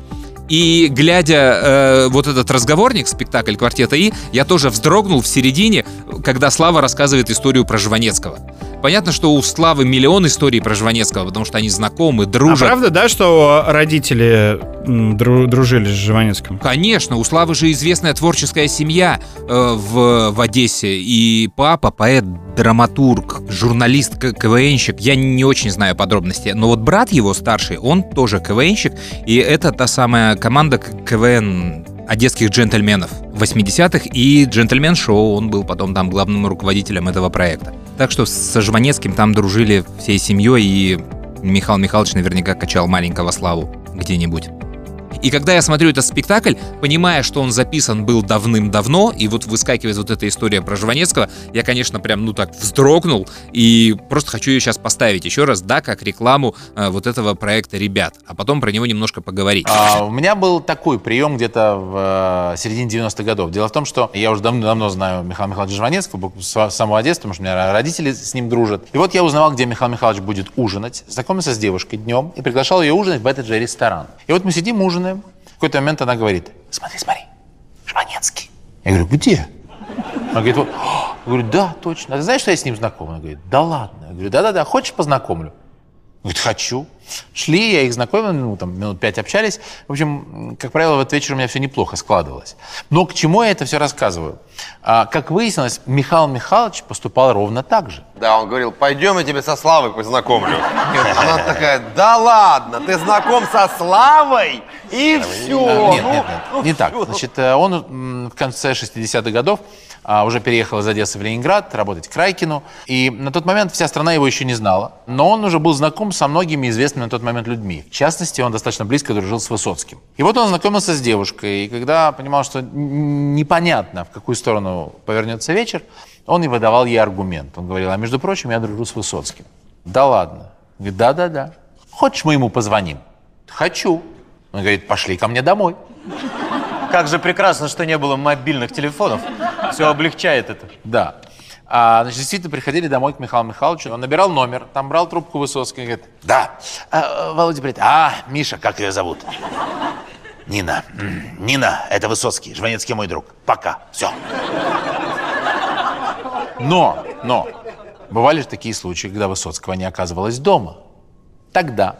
И глядя э, вот этот разговорник, спектакль квартета И, я тоже вздрогнул в середине, когда Слава рассказывает историю про Жванецкого. Понятно, что у Славы миллион историй про Жванецкого, потому что они знакомы, А дружат. правда, да, что родители дру- дружили с Жванецким? Конечно, у Славы же известная творческая семья э, в, в Одессе. И папа, поэт, драматург, журналист, КВНщик. Я не очень знаю подробности. Но вот брат его старший, он тоже КВНщик. И это та самая команда КВН одесских джентльменов 80-х. И джентльмен-шоу, он был потом там главным руководителем этого проекта. Так что со Жванецким там дружили всей семьей. И Михаил Михайлович наверняка качал маленького Славу где-нибудь. И когда я смотрю этот спектакль, понимая, что он записан был давным-давно, и вот выскакивает вот эта история про Жванецкого, я, конечно, прям, ну так, вздрогнул, и просто хочу ее сейчас поставить еще раз, да, как рекламу э, вот этого проекта «Ребят», а потом про него немножко поговорить. А, у меня был такой прием где-то в э, середине 90-х годов. Дело в том, что я уже давно-давно знаю Михаила Михайловича Жванецкого, с самого детства, потому что у меня родители с ним дружат. И вот я узнавал, где Михаил Михайлович будет ужинать, знакомился с девушкой днем и приглашал ее ужинать в этот же ресторан. И вот мы сидим, ужинаем. Какой-то момент она говорит, смотри, смотри, Жванецкий. Я говорю, где? Она говорит, вот. Я говорю, да, точно. А ты знаешь, что я с ним знаком? Она говорит, да ладно. Я говорю, да-да-да, хочешь познакомлю? Говорит, хочу. Шли, я их знакомил, ну, там, минут пять общались. В общем, как правило, в этот вечер у меня все неплохо складывалось. Но к чему я это все рассказываю? А, как выяснилось, Михаил Михайлович поступал ровно так же. Да, он говорил, пойдем, я тебя со Славой познакомлю. Она такая, да ладно, ты знаком со Славой? И все. А, Нет, нет, нет, не так. Значит, э, он в конце 60-х годов а, уже переехал из Одессы в Ленинград работать к Райкину. И на тот момент вся страна его еще не знала. Но он уже был знаком со многими известными на тот момент людьми. В частности, он достаточно близко дружил с Высоцким. И вот он знакомился с девушкой. И когда понимал, что непонятно, в какую сторону повернется вечер, он и выдавал ей аргумент. Он говорил, а между прочим, я дружу с Высоцким. Да ладно. Говорит, да-да-да. Хочешь, мы ему позвоним? Хочу. Он говорит, пошли ко мне домой. Как же прекрасно, что не было мобильных телефонов. Все облегчает это. Да. А, значит, действительно приходили домой к Михаилу Михайловичу. Он набирал номер, там брал трубку Высоцкий и говорит, да, А, Володя говорит, а, Миша, как ее зовут? Нина. Нина, это Высоцкий, Жванецкий мой друг. Пока. Все. Но, но, бывали же такие случаи, когда Высоцкого не оказывалось дома. Тогда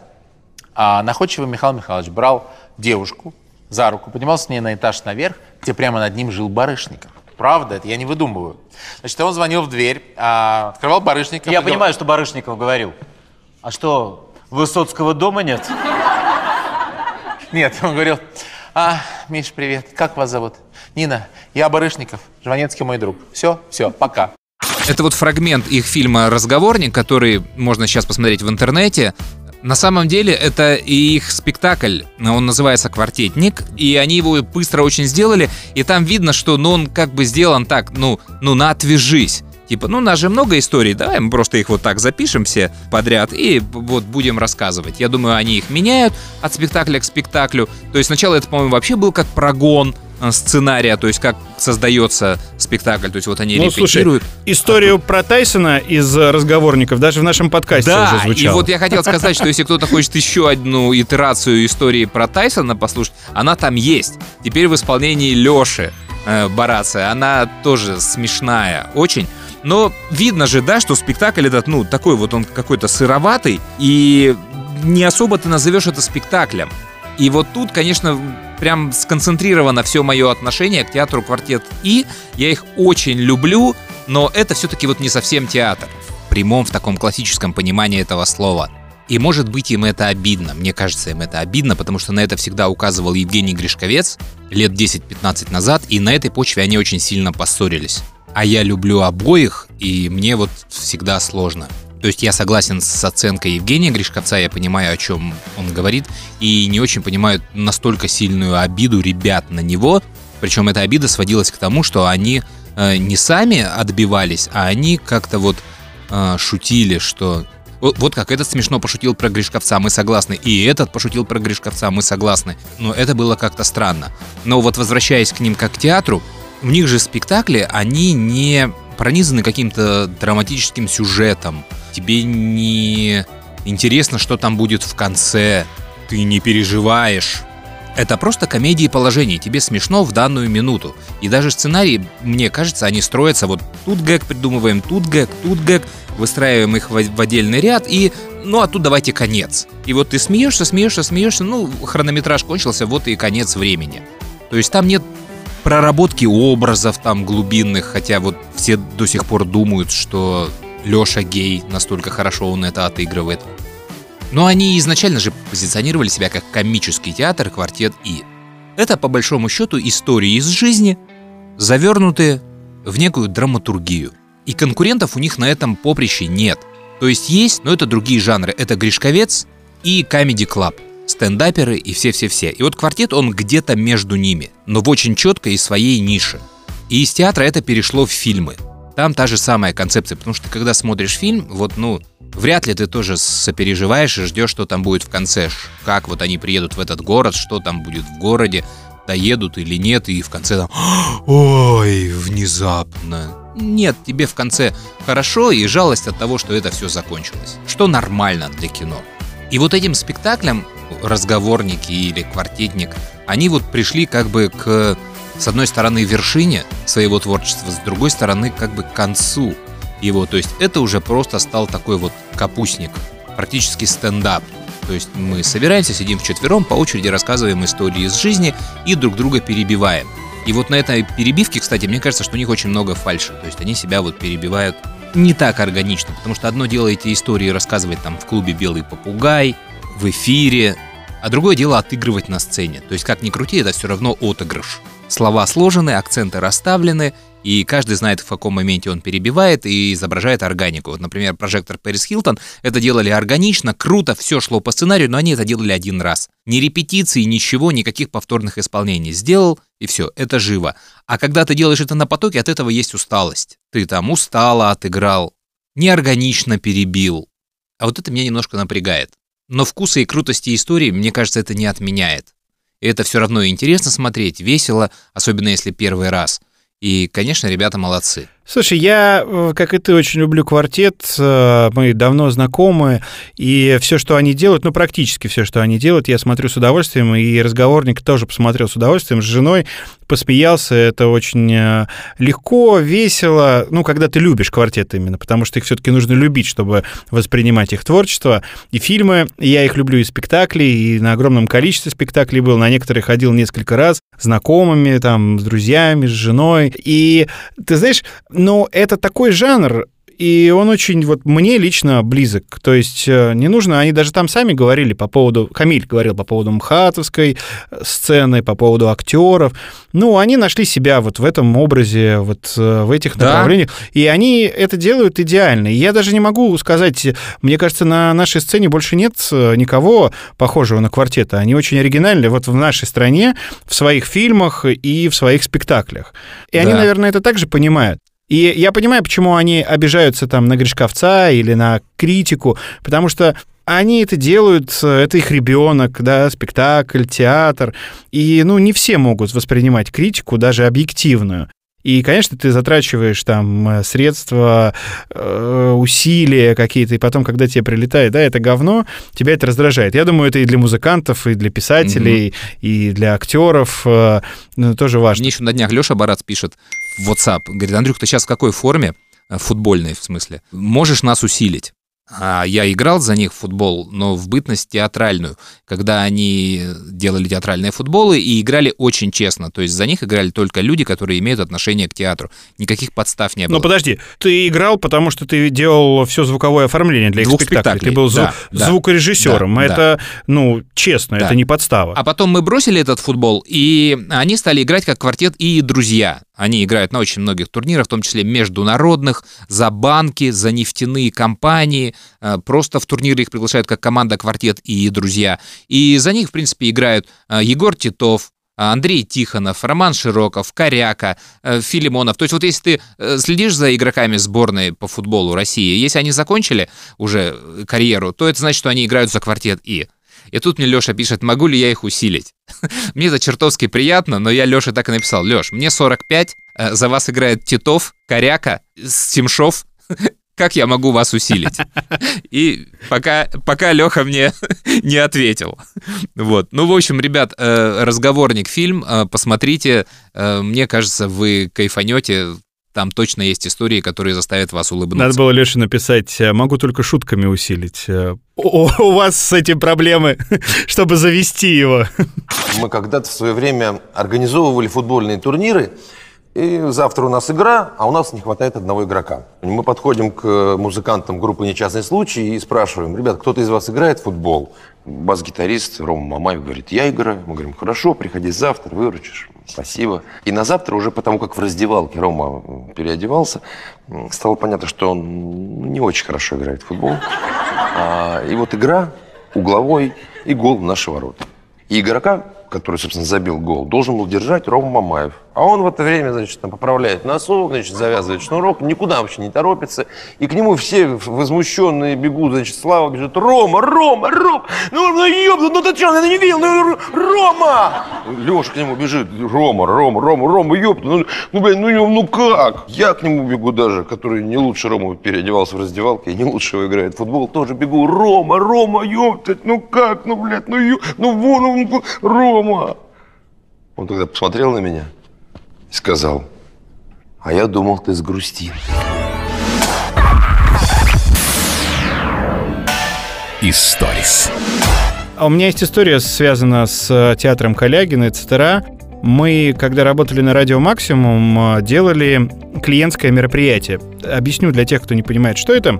а, находчивый Михаил Михайлович брал девушку за руку, поднимался с ней на этаж наверх, где прямо над ним жил Барышников. Правда, это я не выдумываю. Значит, он звонил в дверь, а, открывал Барышников. Я и понимаю, что Барышников говорил. А что, Высоцкого дома нет? Нет, он говорил, а, Миш, привет, как вас зовут? Нина, я Барышников, Жванецкий мой друг. Все, все, пока. Это вот фрагмент их фильма «Разговорник», который можно сейчас посмотреть в интернете. На самом деле это их спектакль, он называется «Квартетник», и они его быстро очень сделали, и там видно, что ну, он как бы сделан так, ну, ну на отвяжись. Типа, ну, у нас же много историй, давай мы просто их вот так запишем все подряд и вот будем рассказывать. Я думаю, они их меняют от спектакля к спектаклю. То есть сначала это, по-моему, вообще был как прогон сценария, то есть как создается спектакль, то есть вот они Ну, слушай, репетируют. историю про Тайсона из э, разговорников даже в нашем подкасте Да, уже и звучала. вот я хотел сказать, что если кто-то хочет еще одну итерацию истории про Тайсона послушать, она там есть. Теперь в исполнении Леши э, Бараца. Она тоже смешная очень. Но видно же, да, что спектакль этот, ну, такой вот он какой-то сыроватый, и не особо ты назовешь это спектаклем. И вот тут, конечно, прям сконцентрировано все мое отношение к театру «Квартет И». Я их очень люблю, но это все-таки вот не совсем театр. В прямом, в таком классическом понимании этого слова. И может быть им это обидно. Мне кажется, им это обидно, потому что на это всегда указывал Евгений Гришковец лет 10-15 назад, и на этой почве они очень сильно поссорились. А я люблю обоих, и мне вот всегда сложно. То есть я согласен с оценкой Евгения Гришковца, я понимаю, о чем он говорит, и не очень понимаю настолько сильную обиду ребят на него. Причем эта обида сводилась к тому, что они э, не сами отбивались, а они как-то вот э, шутили, что вот, как этот смешно пошутил про Гришковца, мы согласны. И этот пошутил про Гришковца, мы согласны. Но это было как-то странно. Но вот возвращаясь к ним как к театру, в них же спектакли, они не пронизаны каким-то драматическим сюжетом. Тебе не интересно, что там будет в конце. Ты не переживаешь. Это просто комедии положений, тебе смешно в данную минуту. И даже сценарии, мне кажется, они строятся вот тут гэг придумываем, тут гэг, тут гэг, выстраиваем их в, отдельный ряд и ну а тут давайте конец. И вот ты смеешься, смеешься, смеешься, ну хронометраж кончился, вот и конец времени. То есть там нет проработки образов там глубинных, хотя вот все до сих пор думают, что Леша гей, настолько хорошо он это отыгрывает. Но они изначально же позиционировали себя как комический театр «Квартет И». Это, по большому счету, истории из жизни, завернутые в некую драматургию. И конкурентов у них на этом поприще нет. То есть есть, но это другие жанры. Это «Гришковец» и «Камеди Клаб», стендаперы и все-все-все. И вот «Квартет» он где-то между ними, но в очень четкой и своей нише. И из театра это перешло в фильмы. Там та же самая концепция, потому что когда смотришь фильм, вот, ну, вряд ли ты тоже сопереживаешь и ждешь, что там будет в конце, как вот они приедут в этот город, что там будет в городе, доедут или нет, и в конце там, ой, внезапно. Нет, тебе в конце хорошо и жалость от того, что это все закончилось. Что нормально для кино. И вот этим спектаклем разговорники или квартетник, они вот пришли как бы к с одной стороны, вершине своего творчества, с другой стороны, как бы к концу его. То есть это уже просто стал такой вот капустник, практически стендап. То есть мы собираемся, сидим вчетвером, по очереди рассказываем истории из жизни и друг друга перебиваем. И вот на этой перебивке, кстати, мне кажется, что у них очень много фальши. То есть они себя вот перебивают не так органично, потому что одно дело эти истории рассказывать там в клубе «Белый попугай», в эфире, а другое дело отыгрывать на сцене. То есть как ни крути, это все равно отыгрыш. Слова сложены, акценты расставлены, и каждый знает, в каком моменте он перебивает и изображает органику. Вот, например, прожектор Пэрис Хилтон это делали органично, круто, все шло по сценарию, но они это делали один раз. Ни репетиции, ничего, никаких повторных исполнений. Сделал, и все, это живо. А когда ты делаешь это на потоке, от этого есть усталость. Ты там устало отыграл, неорганично перебил. А вот это меня немножко напрягает. Но вкуса и крутости истории, мне кажется, это не отменяет. Это все равно интересно смотреть, весело, особенно если первый раз. И, конечно, ребята молодцы. Слушай, я, э, как и ты, очень люблю квартет. э, Мы давно знакомы, и все, что они делают, ну, практически все, что они делают, я смотрю с удовольствием, и разговорник тоже посмотрел с удовольствием, с женой посмеялся. Это очень э, легко, весело, ну, когда ты любишь квартет именно, потому что их все-таки нужно любить, чтобы воспринимать их творчество. И фильмы, я их люблю, и спектакли, и на огромном количестве спектаклей был, на некоторые ходил несколько раз, знакомыми, там, с друзьями, с женой. И ты знаешь, но это такой жанр, и он очень вот мне лично близок. То есть э, не нужно, они даже там сами говорили по поводу, Камиль говорил по поводу МХАТовской э, сцены, по поводу актеров. Ну, они нашли себя вот в этом образе, вот э, в этих Да. направлениях, и они это делают идеально. И я даже не могу сказать, мне кажется, на нашей сцене больше нет никого похожего на квартета. Они очень оригинальны вот в нашей стране, в своих фильмах и в своих спектаклях. И они, Да. наверное, это также понимают. И я понимаю, почему они обижаются там на Гришковца или на критику, потому что они это делают, это их ребенок, да, спектакль, театр. И, ну, не все могут воспринимать критику, даже объективную. И, конечно, ты затрачиваешь там э, средства, э, усилия какие-то, и потом, когда тебе прилетает, да, это говно, тебя это раздражает. Я думаю, это и для музыкантов, и для писателей, и для актеров э, ну, тоже важно. Мне еще на днях Леша Барац пишет в WhatsApp, говорит, Андрюх, ты сейчас в какой форме? Э, Футбольной, в смысле. Можешь нас усилить? А я играл за них в футбол, но в бытность театральную, когда они делали театральные футболы и играли очень честно. То есть за них играли только люди, которые имеют отношение к театру. Никаких подстав не было. Но подожди, ты играл, потому что ты делал все звуковое оформление для их Двух спектаклей. спектаклей, Ты был да, зву- да, звукорежиссером. да, это, ну, честно, Да. это не подстава. А потом мы бросили этот футбол, и они стали играть как квартет и друзья. Они играют на очень многих турнирах, в том числе международных, за банки, за нефтяные компании. Э, Просто в турниры их приглашают как команда квартет и друзья. И за них, в принципе, играют э, Егор Титов, а, Андрей Тихонов, Роман Широков, Коряка, э, Филимонов. То есть вот если ты э, следишь за игроками сборной по футболу России, если они закончили уже э, карьеру, то это значит, что они играют за квартет И. И тут мне Леша пишет, могу ли я их усилить? мне это чертовски приятно, но я Леше так и написал. Леш, мне 45, э, за вас играет Титов, Коряка, Стимшов. Как я могу вас усилить? И пока, пока Леха мне не ответил. Вот. Ну, в общем, ребят, э, разговорник фильм, э, посмотрите. Мне кажется, вы кайфанете. Там точно есть истории, которые заставят вас улыбнуться. Надо было Леше написать, э, могу только шутками усилить. Э, У, у вас с этим проблемы, чтобы завести его. Мы когда-то в свое время организовывали футбольные турниры, и завтра у нас игра, а у нас не хватает одного игрока. Мы подходим к музыкантам группы «Несчастный случай» и спрашиваем, ребят, кто-то из вас играет в футбол? Бас-гитарист Рома Мамаев говорит, я играю. Мы говорим, хорошо, приходи завтра, выручишь. Спасибо. И на завтра, уже потому как в раздевалке Рома переодевался, стало понятно, что он ну, не очень хорошо играет в футбол. А, и вот игра, угловой и гол в наши ворота. И игрока, который, собственно, забил гол, должен был держать Рома Мамаев. А он в это время, значит, там поправляет носок, значит, завязывает шнурок, никуда вообще не торопится. И к нему все возмущенные бегут, значит, Слава бежит, Рома, Рома, Рома, ну, ну, ёб, ну ты что, я не видел, ну, Рома! Леша к нему бежит, Рома, Рома, Рома, Рома, ёпта, ну, ну, блин, ну, ну как? Я к нему бегу даже, который не лучше Рома переодевался в раздевалке, и не лучше его играет в футбол, тоже бегу, Рома, Рома, ёпта, ну как, ну, блядь, ну, ё, ну, вон он, ну, Рома! Он тогда посмотрел на меня и сказал, а я думал, ты сгрустил. Историс. А у меня есть история, связана с э, театром Калягина и ЦТРА. Мы, когда работали на Радио Максимум, э, делали клиентское мероприятие. Объясню для тех, кто не понимает, что это.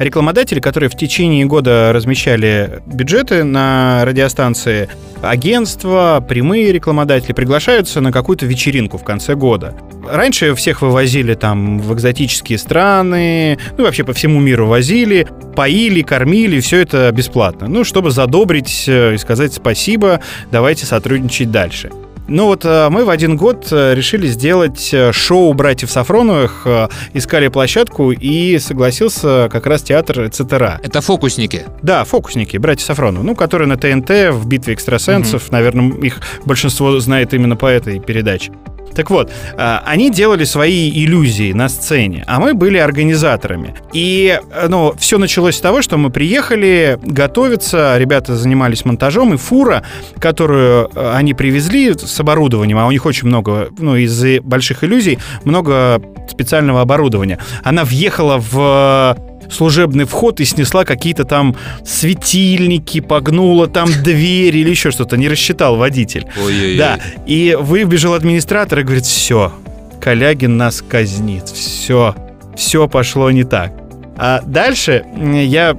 Рекламодатели, которые в течение года размещали бюджеты на радиостанции, агентства, прямые рекламодатели приглашаются на какую-то вечеринку в конце года. Раньше всех вывозили там в экзотические страны, ну вообще по всему миру возили, поили, кормили, все это бесплатно. Ну, чтобы задобрить э, и сказать спасибо, давайте сотрудничать дальше. Ну вот э, мы в один год э, решили сделать э, шоу братьев Сафроновых, искали площадку и согласился как раз театр ЦТРА. Это фокусники. Да, фокусники, братья Сафроновы, ну, которые на ТНТ в «Битве экстрасенсов», наверное, их большинство знает именно по этой передаче. Так вот, а, они делали свои иллюзии на сцене, а мы были организаторами. И, э, ну, все началось с того, что мы приехали готовиться, ребята занимались монтажом, и фура, которую э, они привезли с оборудованием, а у них очень много, ну, из-за больших иллюзий, много специального оборудования, она въехала в служебный вход и снесла какие-то там светильники, погнула там дверь или еще что-то, не рассчитал водитель. Ой-ой-ой. Да, и выбежал администратор и говорит, все, Калягин нас казнит, все, все пошло не так. А дальше я,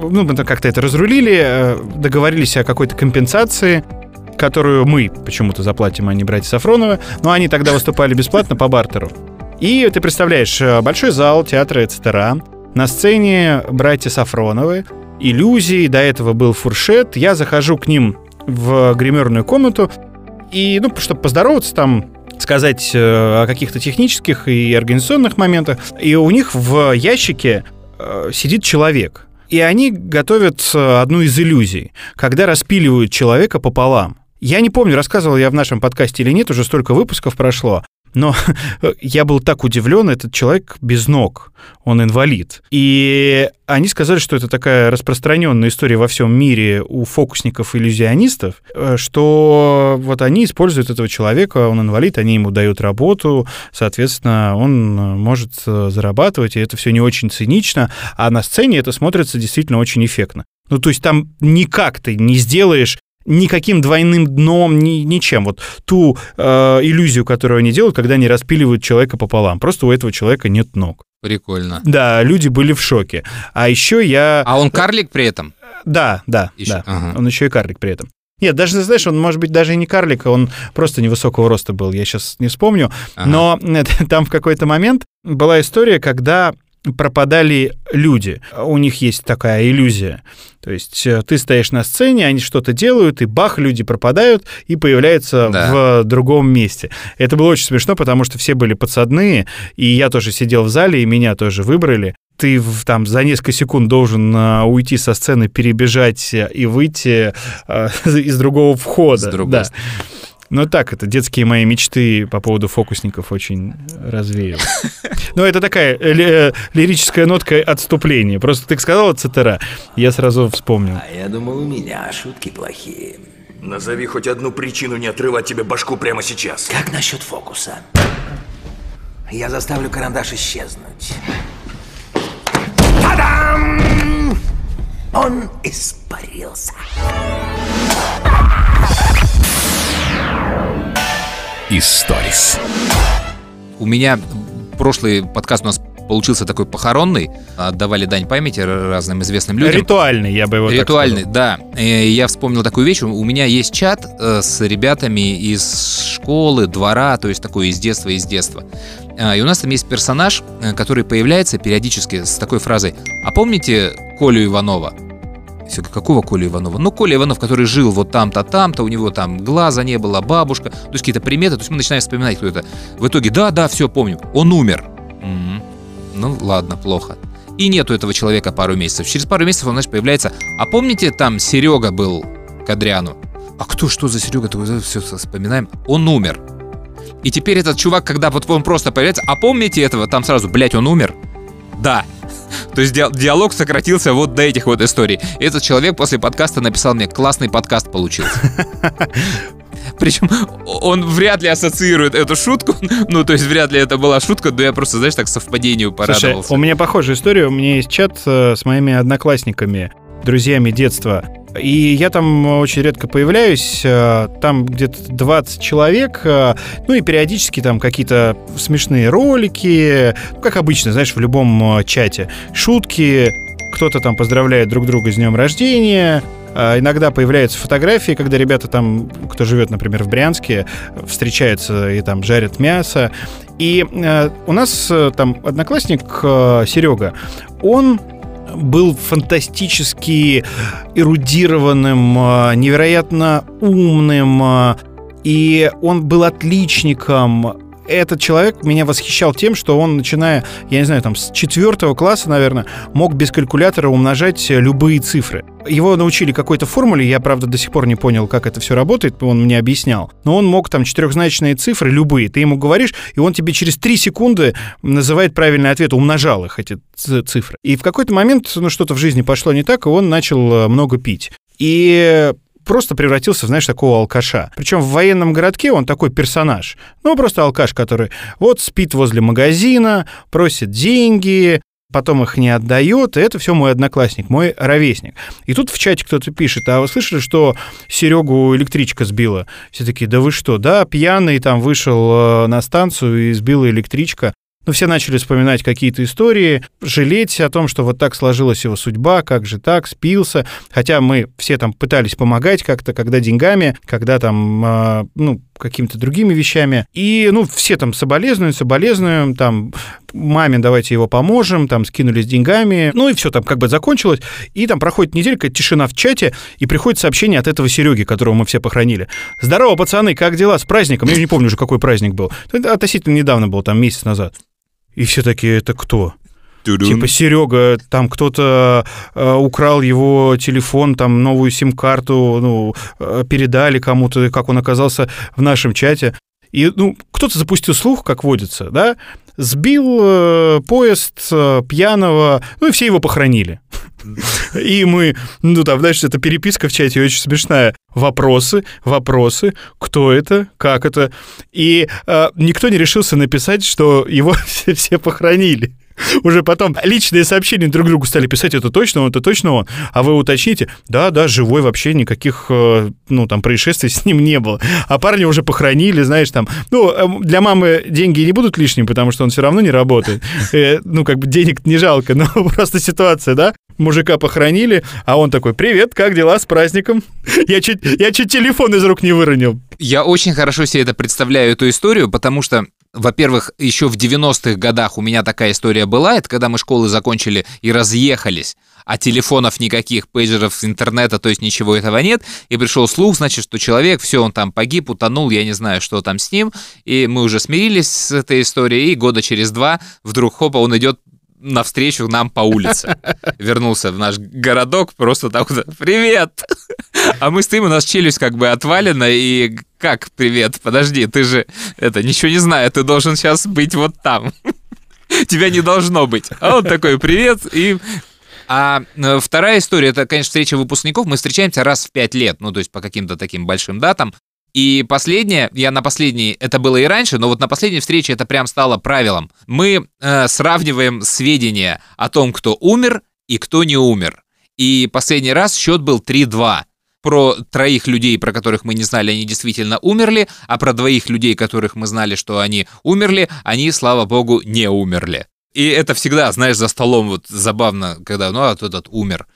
ну, мы как-то это разрулили, э, договорились о какой-то компенсации, которую мы почему-то заплатим, а не братья Сафроновы, но они тогда выступали бесплатно по бартеру. И ты представляешь, э, большой зал театра ЦТРА, на сцене братья Сафроновы, иллюзии, до этого был фуршет. Я захожу к ним в гримерную комнату, и, ну, чтобы поздороваться там, сказать э, о каких-то технических и организационных моментах. И у них в ящике э, сидит человек. И они готовят э, одну из иллюзий, когда распиливают человека пополам. Я не помню, рассказывал я в нашем подкасте или нет, уже столько выпусков прошло. Но я был так удивлен, этот человек без ног, он инвалид. И они сказали, что это такая распространенная история во всем мире у фокусников-иллюзионистов, э, что вот они используют этого человека, он инвалид, они ему дают работу, соответственно, он может э, зарабатывать, и это все не очень цинично, а на сцене это смотрится действительно очень эффектно. Ну, то есть там никак ты не сделаешь никаким двойным дном, ни, ничем. Вот ту э, иллюзию, которую они делают, когда они распиливают человека пополам. Просто у этого человека нет ног. Прикольно. Да, люди были в шоке. А еще я... А он карлик при этом? Да, да, Еще- да. ага. Он еще и карлик при этом. Нет, даже, знаешь, он, может быть, даже и не карлик, он просто невысокого роста был, я сейчас не вспомню. Ага. Но там в какой-то момент была история, когда пропадали люди. У них есть такая иллюзия. То есть э, ты стоишь на сцене, они что-то делают, и бах, люди пропадают и появляются Да. в другом месте. Это было очень смешно, потому что все были подсадные, и я тоже сидел в зале, и меня тоже выбрали. Ты в- там за несколько секунд должен а, уйти со сцены, перебежать э, и выйти а, из другого входа. С другой да. Ну так, это детские мои мечты по поводу фокусников очень развеял. Ну, это такая э, ли- э, лирическая нотка отступления. Просто ты сказал цитера, я сразу вспомнил. А я думал, у меня шутки плохие. Назови хоть одну причину не отрывать тебе башку прямо сейчас. Как насчет фокуса? Я заставлю карандаш исчезнуть. Та-дам! Он испарился. Историс. У меня прошлый подкаст у нас получился такой похоронный. Отдавали дань памяти разным известным людям. Ритуальный, я бы его Ритуальный, да. Э, Я вспомнил такую вещь. У меня есть чат э, с ребятами из школы, двора, то есть такой из детства, из детства. А, И у нас там есть персонаж, э, который появляется периодически с такой фразой «А помните Колю Иванова?» Все, какого Коля Иванова? Ну, Коля Иванов, который жил вот там-то, там-то, у него там глаза не было, бабушка, то есть какие-то приметы, то есть мы начинаем вспоминать, кто это. В итоге, да, да, все, помню, он умер. М, Ну, ладно, плохо. И нету этого человека пару месяцев. Через пару месяцев он, значит, появляется. А помните, там Серега был Кадряну? А кто, что за Серега? Все вспоминаем. Он умер. И теперь этот чувак, когда вот он просто появляется, а помните этого? Там сразу, блядь, он умер? Да. То есть диа- диалог сократился вот до этих вот историй. Этот человек после подкаста написал мне, классный подкаст получился. Причем он вряд ли ассоциирует эту шутку. Ну, то есть вряд ли это была шутка, но я просто, знаешь, так совпадению Слушай, порадовался. у меня похожая история. У меня есть чат э, с моими одноклассниками, друзьями детства. И я там очень редко появляюсь. э, Там где-то 20 человек. э, Ну и периодически там какие-то смешные ролики. Ну, как обычно, знаешь, в любом э, чате. Шутки. Кто-то там поздравляет друг друга с днем рождения. Иногда появляются фотографии, когда ребята там, кто живет, например, в Брянске, встречаются и там жарят мясо. И э, у нас э, там одноклассник э, Серега, он был фантастически эрудированным, э, невероятно умным, э, и он был отличником. Этот человек меня восхищал тем, что он, начиная, я не знаю, там, с четвертого класса, наверное, мог без калькулятора умножать э, любые цифры. Его научили какой-то формуле, я, правда, до сих пор не понял, как это все работает, он мне объяснял. Но он мог там четырехзначные цифры, любые, ты ему говоришь, и он тебе через три секунды называет правильный ответ, умножал их, эти цифры. И в какой-то момент, ну, что-то в жизни пошло не так, и он начал э, много пить. И просто превратился, знаешь, такого алкаша. Причем в военном городке он такой персонаж. Ну, просто алкаш, который вот спит возле магазина, просит деньги, потом их не отдает, это все мой одноклассник, мой ровесник. И тут в чате кто-то пишет, а вы слышали, что Серегу электричка сбила? Все такие, да вы что, да, пьяный там вышел э, на станцию и сбила электричка. Ну, все начали вспоминать какие-то истории, жалеть о том, что вот так сложилась его судьба, как же так, спился. Хотя мы все там пытались помогать как-то, когда деньгами, когда там, э, ну, какими-то другими вещами. И, ну, все там соболезнуют, соболезнуем, там, маме давайте его поможем, там, скинулись деньгами. Ну, и все там как бы закончилось. И там проходит неделька, тишина в чате, и приходит сообщение от этого Сереги, которого мы все похоронили. Здорово, пацаны, как дела с праздником? Я не помню уже, какой праздник был. Это относительно недавно был, там, месяц назад. И все такие, это кто? Типа Серега, там кто-то э, украл его телефон, там новую сим-карту, ну, э, передали кому-то, как он оказался в нашем чате. И, ну, кто-то запустил слух, как водится, да, сбил э, поезд э, пьяного, ну, и все его похоронили. И мы, ну, там, знаешь, эта переписка в чате очень смешная. Вопросы, вопросы, кто это, как это. И э, никто не решился написать, что его все, все похоронили. Уже потом личные сообщения друг другу стали писать, это точно он, это точно он. А вы уточните, да, да, живой вообще никаких, э, ну, там, происшествий с ним не было. А парня уже похоронили, знаешь, там, ну, э, для мамы деньги не будут лишними, потому что он все равно не работает. Э, Ну, как бы денег не жалко, но просто ситуация, да? Мужика похоронили, а он такой, привет, как дела, с праздником? Я чуть, я чуть телефон из рук не выронил. Я очень хорошо себе это представляю, эту историю, потому что, во-первых, еще в 90-х годах у меня такая история была, это когда мы школы закончили и разъехались. а телефонов никаких, пейджеров, интернета, то есть ничего этого нет. И пришел слух, значит, что человек, все, он там погиб, утонул, я не знаю, что там с ним. И мы уже смирились с этой историей, и года через два вдруг, хопа, он идет навстречу нам по улице. Вернулся в наш городок, просто так вот, привет! А мы стоим, у нас челюсть как бы отвалена, и как привет? Подожди, ты же, это, ничего не знаю, ты должен сейчас быть вот там. Тебя не должно быть. А он такой, привет, и а э, вторая история, это, конечно, встреча выпускников. Мы встречаемся раз в пять лет, ну, то есть по каким-то таким большим датам. И последнее, я на последней, это было и раньше, но вот на последней встрече это прям стало правилом. Мы э, сравниваем сведения о том, кто умер и кто не умер. И последний раз счет был 3-2. Про троих людей, про которых мы не знали, они действительно умерли, а про двоих людей, которых мы знали, что они умерли, они, слава богу, не умерли. И это всегда, знаешь, за столом вот забавно, когда, ну, а вот этот умер.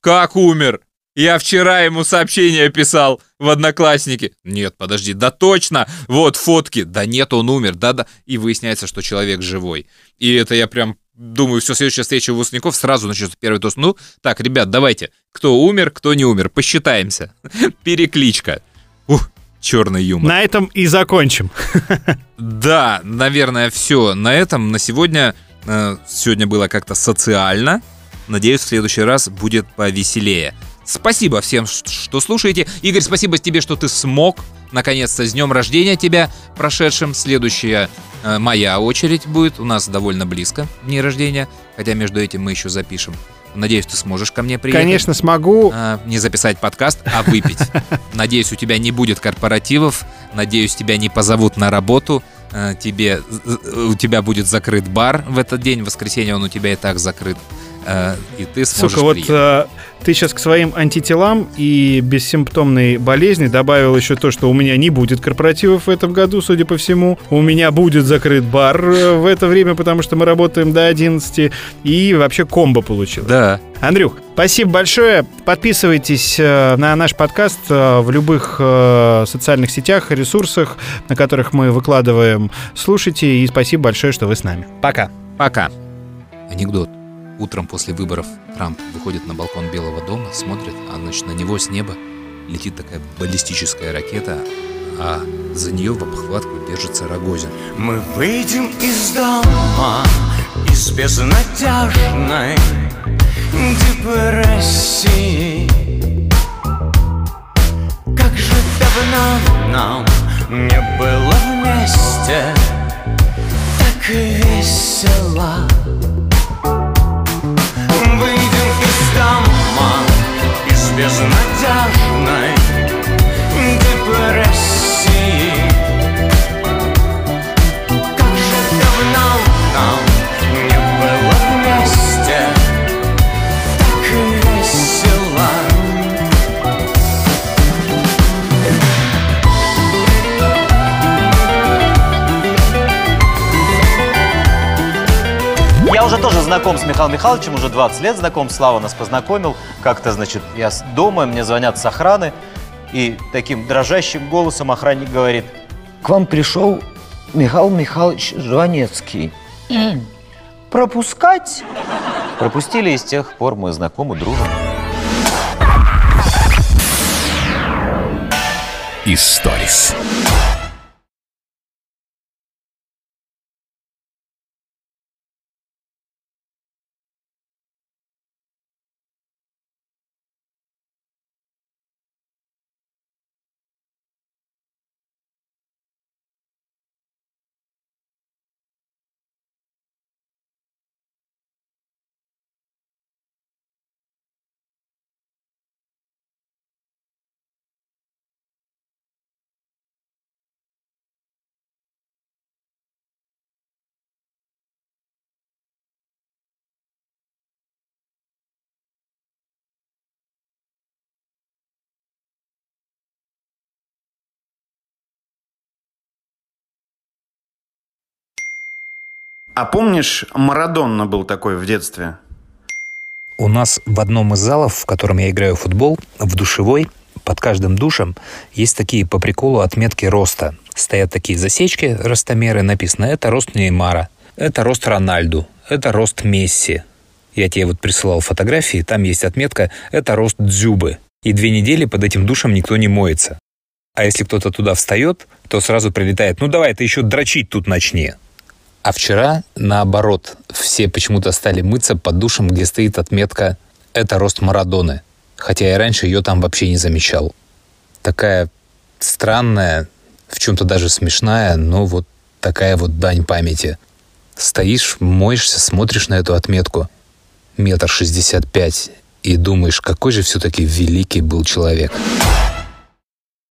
Как умер? Я вчера ему сообщение писал в Одноклассники. Нет, подожди, да точно, вот фотки. Да нет, он умер, да-да. И выясняется, что человек живой. И это я прям думаю, все, следующая встреча выпускников сразу начнется первый тост. Ну, так, ребят, давайте, кто умер, кто не умер, посчитаемся. Перекличка. Ух, черный юмор. На этом и закончим. Да, наверное, все на этом. На сегодня, э, сегодня было как-то социально. Надеюсь, в следующий раз будет повеселее. Спасибо всем, что слушаете. Игорь, спасибо тебе, что ты смог. Наконец-то с днем рождения тебя прошедшим. Следующая э, моя очередь будет. У нас довольно близко дни рождения. Хотя между этим мы еще запишем. Надеюсь, ты сможешь ко мне приехать. Конечно, смогу. А, не записать подкаст, а выпить. Надеюсь, у тебя не будет корпоративов. Надеюсь, тебя не позовут на работу. А, Тебе, у тебя будет закрыт бар в этот день. В воскресенье он у тебя и так закрыт. А, И ты сможешь Сука, вот приехать. Ты сейчас к своим антителам и бессимптомной болезни добавил еще то, что у меня не будет корпоративов в этом году, судя по всему. У меня будет закрыт бар э, в это время, потому что мы работаем до 11. И вообще комбо получил. Да. Андрюх, спасибо большое. Подписывайтесь э, на наш подкаст э, в любых социальных сетях, ресурсах, на которых мы выкладываем. Слушайте, и спасибо большое, что вы с нами. Пока. Пока. Анекдот. Утром после выборов Трамп выходит на балкон Белого дома, смотрит, а значит на него с неба летит такая баллистическая ракета, а за нее в обхватку держится Рогозин. Мы выйдем из дома из безнадежной депрессии. Как же давно нам не было вместе так весело. Выйдем из дома из знаком с Михаилом Михайловичем, уже 20 лет знаком. Слава нас познакомил. Как-то, значит, я дома, мне звонят с охраны. И таким дрожащим голосом охранник говорит, К вам пришел Михаил Михайлович Жванецкий. Пропускать? пропустили, и с тех пор мы знакомы, дружим. Историс. А помнишь, Марадонна был такой в детстве? У нас в одном из залов, в котором я играю в футбол, в душевой, под каждым душем есть такие по приколу отметки роста. Стоят такие засечки, ростомеры, написано «это рост Неймара», «это рост Рональду», «это рост Месси». Я тебе вот присылал фотографии, там есть отметка «Это рост дзюбы». И две недели под этим душем никто не моется. А если кто-то туда встает, то сразу прилетает «Ну давай, ты еще дрочить тут начни». А вчера, наоборот, все почему-то стали мыться под душем, где стоит отметка «Это рост Марадоны». Хотя я раньше ее там вообще не замечал. Такая странная, в чем-то даже смешная, но вот такая вот дань памяти. Стоишь, моешься, смотришь на эту отметку. Метр шестьдесят пять. И думаешь, какой же все-таки великий был человек.